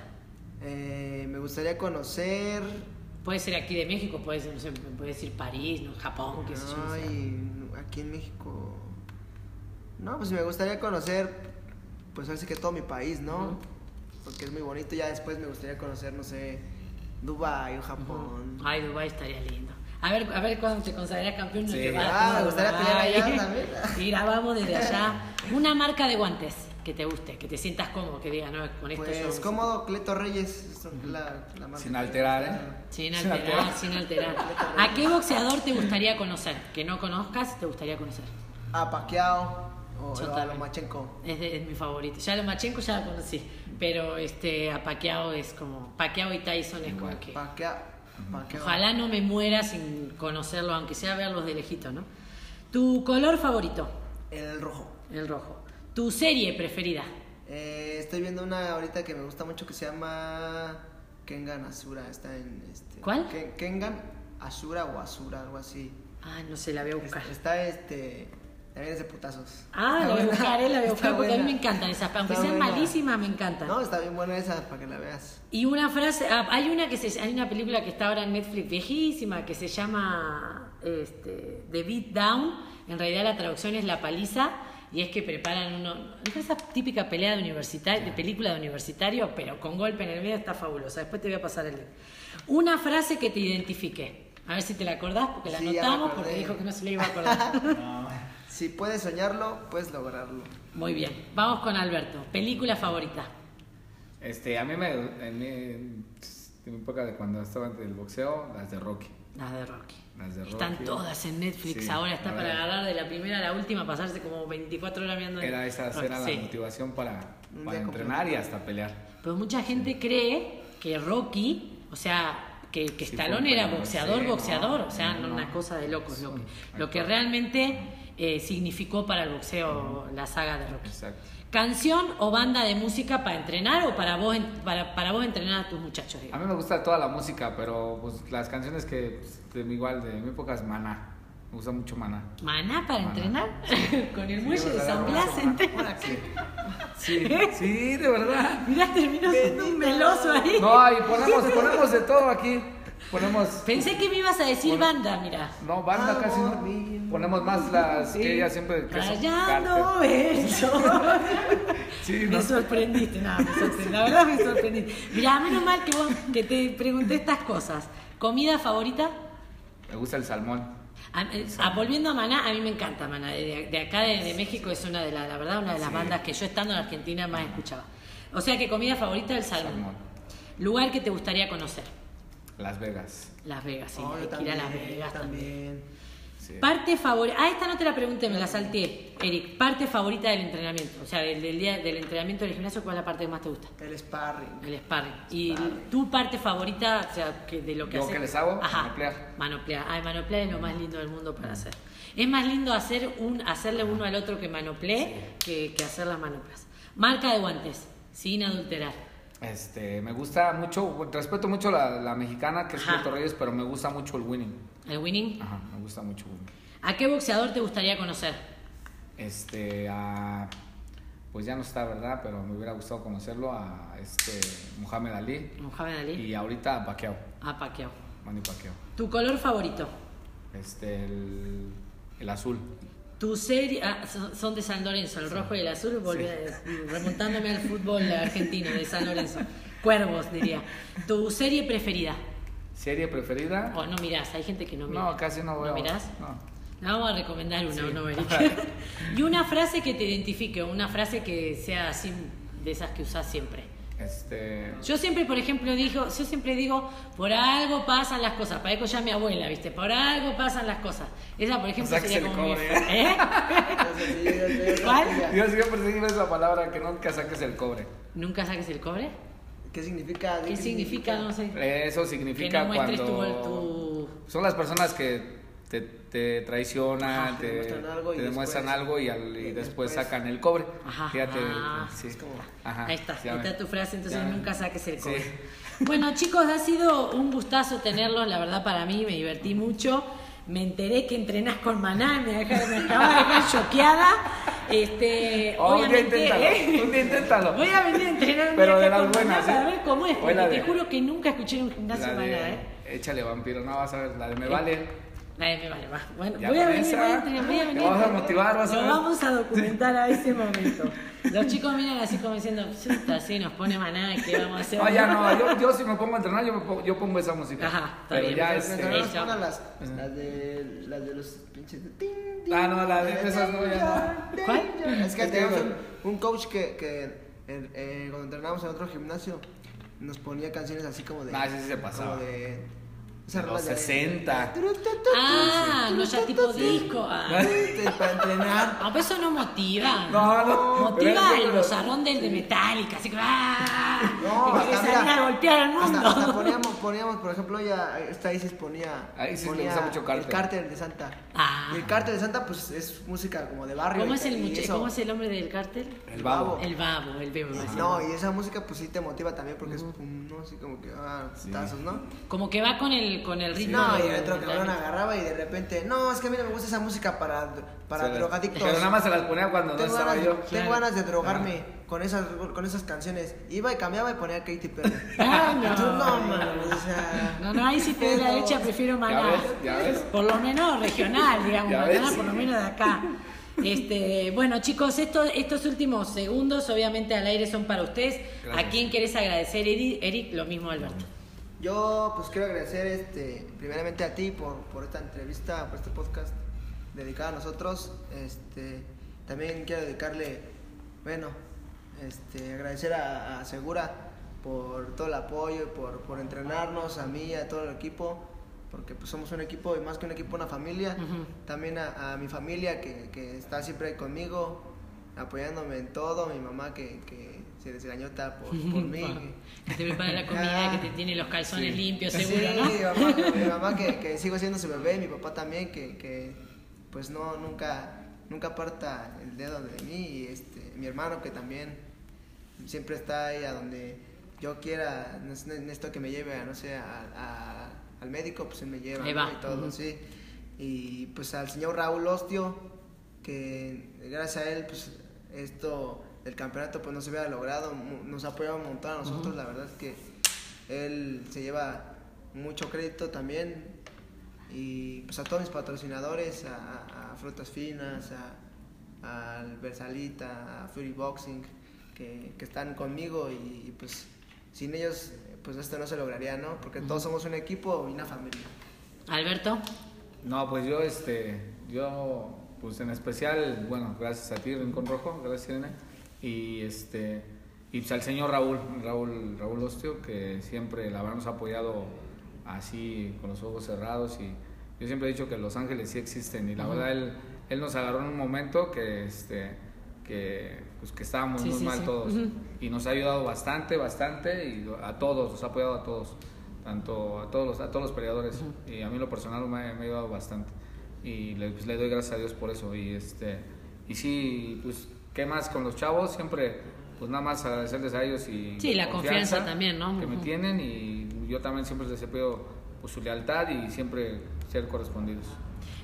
Eh, me gustaría conocer. Puede ser aquí de México, puede ser, no sé, puede decir París, ¿no? Japón, qué sé yo. no sé. Ay, aquí en México. No, pues me gustaría conocer, pues ahora sí que todo mi país, ¿no? Ujú. Porque es muy bonito. Ya después me gustaría conocer, no sé, Dubái o Japón. Ay, Dubái estaría lindo. A ver, a ver cuándo te consagrarás campeón. Sí. Ah, me gustaría pelear allá también. *laughs* Y grabamos desde *laughs* allá. Una marca de guantes que te guste, que te sientas cómodo, que digas, no, con esto yo... Pues cómodo, Cleto Reyes, es la, la marca. Sin alterar, ¿eh? Sin alterar, sin alterar. *laughs* ¿A qué boxeador te gustaría conocer? Que no conozcas, te gustaría conocer. A Pacquiao o, a. Lomachenko. Es, de- es mi favorito. Ya Lomachenko ya lo conocí, pero este a Pacquiao es como Pacquiao y Tyson es como que Pacquiao. Ojalá no me muera sin conocerlo, aunque sea verlos de lejito, ¿no? Tu color favorito, El rojo. el rojo. Tu serie preferida. Eh, estoy viendo una ahorita que me gusta mucho que se llama Kengan Asura. Está en este. ¿Cuál? Ken- Kengan Asura o Asura, algo así. Ah, no sé, la voy a buscar. Es- Está este. También es de putazos. Ah, Está la voy a buena. buscar, eh, la voy a buscar porque a mí me buena. encantan esas, aunque Está sean buena. malísimas, me encantan. No, está bien buena esa para que la veas. Y una frase, ah, hay una que se, hay una película que está ahora en Netflix viejísima que se llama este, The Beat Down. En realidad la traducción es La paliza y es que preparan uno, ¿no es esa típica pelea de universitario, de película de universitario, pero con golpe en el medio está fabulosa. Después te voy a pasar el link. Una frase que te identifique. A ver si te la acordás porque la Sí, anotamos porque dijo que no se le iba a acordar. *laughs* *laughs* Si puedes soñarlo, puedes lograrlo. Muy bien. Vamos con Alberto. Película favorita. Este, a mí me. En mi, en mi época de cuando estaba en el boxeo, las de Rocky. Las de Rocky. Las de Están Rocky. todas en Netflix Sí, ahora, está para agarrar de la primera a la última, pasarse como 24 horas viendo. Era esa Rocky, era la sí. motivación para, para entrenar y hasta pelear. Pero mucha gente cree que Rocky, o sea, que, que Sí, Stallone era boxeador, sí, boxeador, no, o sea, no, no, una cosa de locos. Lo que, lo realmente eh, significó para el boxeo la saga de Rocky. Exacto. ¿Canción o banda de música para entrenar o para vos, para, para vos entrenar a tus muchachos? A mí me gusta toda la música, pero pues, las canciones que pues, de mi igual de mi época es Maná. Me gusta mucho Maná. ¿Maná para Maná. entrenar? *laughs* Con el Sí, muelle de San Blas. Maná. entrenas. Sí, *laughs* sí, de verdad. Mirá, terminó siendo un meloso ahí. No, y ponemos, ponemos de todo aquí. Ponemos. Pensé que me ibas a decir banda, mira. No, banda Amor casi no. mío. Ponemos más las que ella siempre. Que Rayando. *laughs* Sí, Me no. sorprendiste, no, me sorprendiste. La verdad me sorprendiste. Mirá, menos mal que vos que te pregunté estas cosas. ¿Comida favorita? Me gusta el salmón. A- eh, ah, volviendo a Maná, a mí me encanta Maná. De, de acá de, de México es una de las, la verdad, una de las Sí. bandas que yo estando en Argentina más escuchaba. O sea que comida favorita el salmón. Salmón. Lugar que te gustaría conocer. Las Vegas. Las Vegas, sí, Oh, hay yo que ir a Las Vegas también. también. Sí. Parte favorita. Ah, esta no te la pregunté, me la salté. Eric, parte favorita del entrenamiento. O sea, del, del día del entrenamiento del gimnasio, ¿cuál es la parte que más te gusta? El sparring. El sparring. Y Sparring. tu parte favorita, o sea, que de lo que ¿Yo haces. qué les hago? Ajá. Manoplear. Manoplear. Ay, manoplear es lo más lindo del mundo para hacer. Es más lindo hacer un, hacerle uno al otro que manoplee que, que hacer las manoplas. Marca de guantes, sin adulterar. Este, me gusta mucho, respeto mucho la, la mexicana que es. Puerto Reyes, pero me gusta mucho el winning. El winning. Ajá, me gusta mucho winning. ¿A qué boxeador te gustaría conocer? Este, a, pues ya no está, ¿verdad? Pero me hubiera gustado conocerlo a este Muhammad Ali Mohamed Ali. y ahorita a Pacquiao, A Pacquiao. Manny Pacquiao. ¿Tu color favorito? Este, el, el azul. Tu serie, ah, son de San Lorenzo, el rojo y el azul, volví a- remontándome al fútbol argentino de San Lorenzo. Cuervos, diría. Tu serie preferida. ¿Serie preferida? O no mirás, hay gente que no mira. No, casi no veo. ¿No mirás? No. Le vamos a recomendar una, Sí. ¿no, *laughs* y una frase que te identifique, una frase que sea así de esas que usás siempre. Este. Yo siempre, por ejemplo, digo, yo siempre digo, por algo pasan las cosas. Parezco ya mi abuela, ¿viste? Por algo pasan las cosas. Esa, por ejemplo, O sea, que sería se como mi... ¿Eh? *laughs* ¿Cuál? ya. Yo siempre digo esa palabra que nunca saques el cobre. ¿Nunca saques el cobre? ¿Qué significa? ¿Qué significa? No sé. Eso Que significa no muestres tu, cuando. tu... Son las personas que te, te traicionan, Ajá, te te, demuestran algo y demuestran después- algo y, al- y después después- sacan el cobre. Ajá. Fíjate, Ah. sí. Es como- Ajá, Ahí está, ahí tu frase, entonces Ya nunca saques el Sí. cobre. *laughs* Bueno, chicos, ha sido un gustazo tenerlos, la verdad para mí me divertí mucho. Me enteré que entrenás con Maná, me, deja- me acaba de dejar choqueada. Este, Oh, un día obviamente, inténtalo, ¿eh? un día inténtalo. Voy a venir a entrenar un Pero día de las buenas, ¿eh? para ver cómo es, porque te de- juro que nunca escuché un gimnasio Maná, de ¿eh? Échale vampiro, no vas a ver, la de me vale. Nadie me vale, va. Bueno, Ya voy a venir, voy a entrenar, voy a te venir. vamos a motivar, vas a Lo ver. vamos a documentar a ese *laughs* momento. Los chicos miran así como diciendo, "Chuta, sí, nos pone Maná, ¿qué vamos a hacer? No, ya no, yo, yo si me pongo a entrenar, yo, me pongo, yo pongo esa música. Ajá, está Pero bien, ya este, Mientras no pongan las, las de, las de los pinches de tin, tin, Ah, no, la de esas no, ya danger, ¿Cuál? Es que Es digo- un, un coach que, que eh, eh, cuando entrenábamos en otro gimnasio nos ponía canciones así como de. Ah, sí, sí se pasaba. Como de. Los rolas de- 60. Ah, no ya tipo disco. Ah. *laughs* Este, Para entrenar. No, pero eso no motiva. No, no, Motiva el bozarrón del de Metallica, así que ¡ah! No, Y que a golpear al mundo. Hasta, hasta *laughs* poníamos, poníamos, por ejemplo, ya esta Isis ponía, A Isis le ponía gusta mucho el Carter. cártel de Santa. Ah. Y el cártel de Santa, pues es música como de barrio. ¿Cómo y- es el muchacho? ¿Cómo es el nombre del cártel? El babo. El babo, el bebo. No, y esa música pues sí te motiva también porque es ¿no? así como que, ah, tazos, ¿no? Como que va con el, con el ritmo. No, de- y el otro cabrón agarraba y de repente, no, es que a mí no me gusta esa música para, para Se drogadictos. Pero nada más se las ponía cuando no tengo estaba ganas, yo. tengo Claro. ganas de drogarme con esas, con esas canciones. Iba y cambiaba y ponía Katy Perry. *laughs* Ah, no. Tú, no, mames, o sea... No, no, ahí sí te doy la derecha, prefiero Ya Maná. ves, ya ves. Por lo menos regional, digamos, Maná, por lo menos de acá. Este, bueno, chicos, esto- estos últimos segundos, obviamente al aire, son para ustedes. Gracias. ¿A quién querés agradecer, Eri- Eric? Lo mismo, Alberto. Yo pues quiero agradecer este, primeramente a ti por, por esta entrevista, por este podcast dedicado a nosotros. Este, también quiero dedicarle, bueno, este, agradecer a, a Segura por todo el apoyo, por, por entrenarnos, a mí, a todo el equipo, porque pues somos un equipo y más que un equipo, una familia. También a, a mi familia que, que está siempre ahí conmigo, apoyándome en todo, mi mamá que, que se desgañota por, *laughs* por mí. Que te prepara la comida, que te tiene los calzones Sí. limpios, Sí, seguro, ¿no? mi mamá, *laughs* mi mamá que, que sigo siendo su bebé, mi papá también, que, que pues no, nunca, nunca aparta el dedo de mí, y este, mi hermano que también siempre está ahí a donde yo quiera, ne- necesito que me lleve, no sé, a- a- al médico, pues él me lleva ¿no? y todo, ujú. sí. Y pues al señor Raúl Ostio, que gracias a él, pues esto del campeonato pues no se hubiera logrado, nos ha apoyado un montón a nosotros, la verdad es que él se lleva mucho crédito también y pues a todos mis patrocinadores, a, Frutas Finas, a, al Versalita, a Fury Boxing, que, que están conmigo y, y, pues sin ellos pues esto no se lograría, ¿no? Porque todos somos un equipo y una familia. Alberto. No, pues yo, este, yo, pues en especial, bueno, gracias a ti, Rincón Rojo, gracias Irene, y este, y pues al señor Raúl, Raúl, Raúl Ostio, que siempre la verdad nos ha apoyado así, con los ojos cerrados, y yo siempre he dicho que Los Ángeles sí existen, y la verdad él, él nos agarró en un momento que, este, que, pues que estábamos Sí, muy sí, mal sí. todos, Ujú. y nos ha ayudado bastante, bastante, y a todos, nos ha apoyado a todos tanto a todos los, a todos los peleadores y a mí lo personal me, me ha ayudado bastante y le, pues, le doy gracias a Dios por eso y este y sí pues qué más con los chavos siempre pues nada más agradecerles a ellos y Sí, la confianza también, ¿no? que me tienen y yo también siempre les he pedido pues, su lealtad y siempre ser correspondidos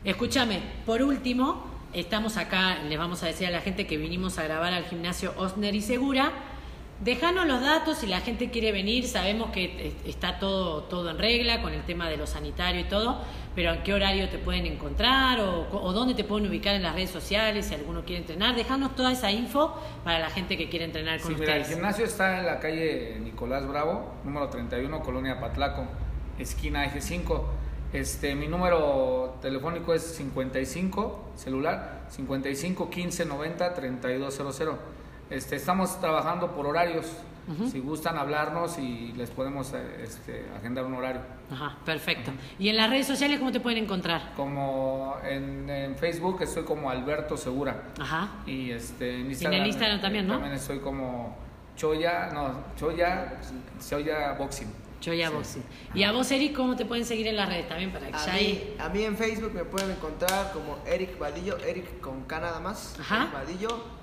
Escúchame, por último, estamos acá, les vamos a decir a la gente que vinimos a grabar al gimnasio Osner y Segura. Dejanos los datos si la gente quiere venir, sabemos que está todo, todo en regla con el tema de lo sanitario y todo, pero en qué horario te pueden encontrar o, dónde te pueden ubicar en las redes sociales si alguno quiere entrenar. Dejanos toda esa info para la gente que quiere entrenar con sí, ustedes. Mira, el gimnasio está en la calle Nicolás Bravo, número 31, Colonia Patlaco, esquina Eje 5. Este, mi número telefónico es 55, celular, 55 15 90 3200. Este, estamos trabajando por horarios. Si gustan hablarnos y les podemos eh, este, agendar un horario. Ajá, perfecto. ¿Y en las redes sociales cómo te pueden encontrar? Como en, Facebook estoy como Alberto Segura. Ajá. Y este, en Instagram. en el Instagram también, ¿no? También estoy como Choya, no, Choya, Choya Boxing. Choya Boxing. ¿Y a vos, Eric, cómo te pueden seguir en las redes también para que a mí, A mí en Facebook me pueden encontrar como Eric Vadillo, Eric con K nada más. Ajá. Eric Vadillo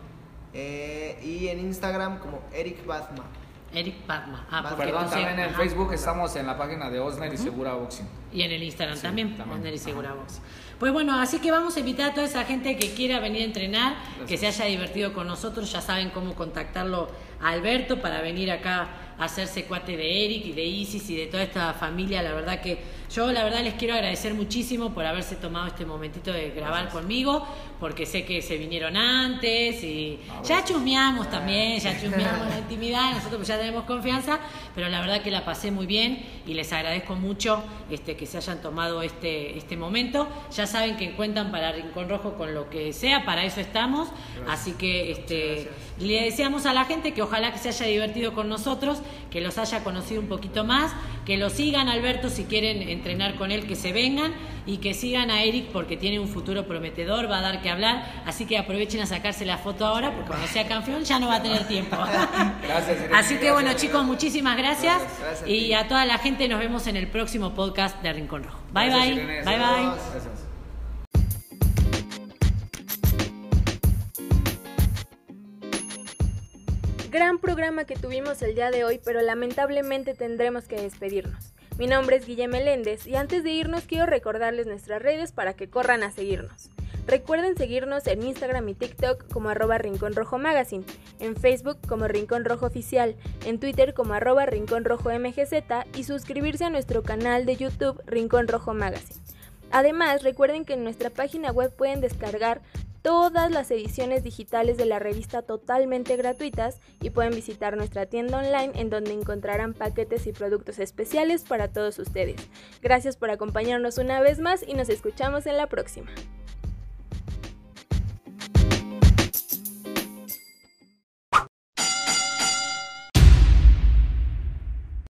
eh, y en Instagram como Eric Batma. Eric Batma. Ah, Perdón, también en Facebook estamos en la página de Osner y Segura Boxing. Y en el Instagram también, Osner y Segura Boxing. Pues bueno, así que vamos a invitar a toda esa gente que quiera venir a entrenar, que se haya divertido con nosotros, ya saben cómo contactarlo a Alberto para venir acá a hacerse cuate de Eric y de Isis y de toda esta familia, la verdad que yo la verdad les quiero agradecer muchísimo por haberse tomado este momentito de grabar conmigo, porque sé que se vinieron antes y ya chusmeamos también, ya *laughs* chusmeamos la intimidad, nosotros ya tenemos confianza, pero la verdad que la pasé muy bien y les agradezco mucho este, que se hayan tomado este, este momento. Ya saben que cuentan para Rincón Rojo con lo que sea, para eso estamos, así que este, le deseamos a la gente que ojalá que se haya divertido con nosotros, que los haya conocido un poquito más, que lo sigan Alberto si quieren entrenar con él, que se vengan y que sigan a Eric porque tiene un futuro prometedor, va a dar que hablar, así que aprovechen a sacarse la foto ahora porque cuando sea campeón ya no va a tener tiempo. *laughs* Gracias. Así que bueno chicos, muchísimas gracias, y a toda la gente nos vemos en el próximo podcast de Rincón Rojo. Bye bye. Bye bye. Gran programa que tuvimos el día de hoy, pero lamentablemente tendremos que despedirnos. Mi nombre es Guillermo Meléndez y antes de irnos quiero recordarles nuestras redes para que corran a seguirnos. Recuerden seguirnos en Instagram y TikTok como arroba Rincón Rojo Magazine, en Facebook como Rincón Rojo Oficial, en Twitter como arroba Rincón Rojo MGZ y suscribirse a nuestro canal de YouTube Rincón Rojo Magazine. Además, recuerden que en nuestra página web pueden descargar todas las ediciones digitales de la revista totalmente gratuitas y pueden visitar nuestra tienda online en donde encontrarán paquetes y productos especiales para todos ustedes. Gracias por acompañarnos una vez más y nos escuchamos en la próxima.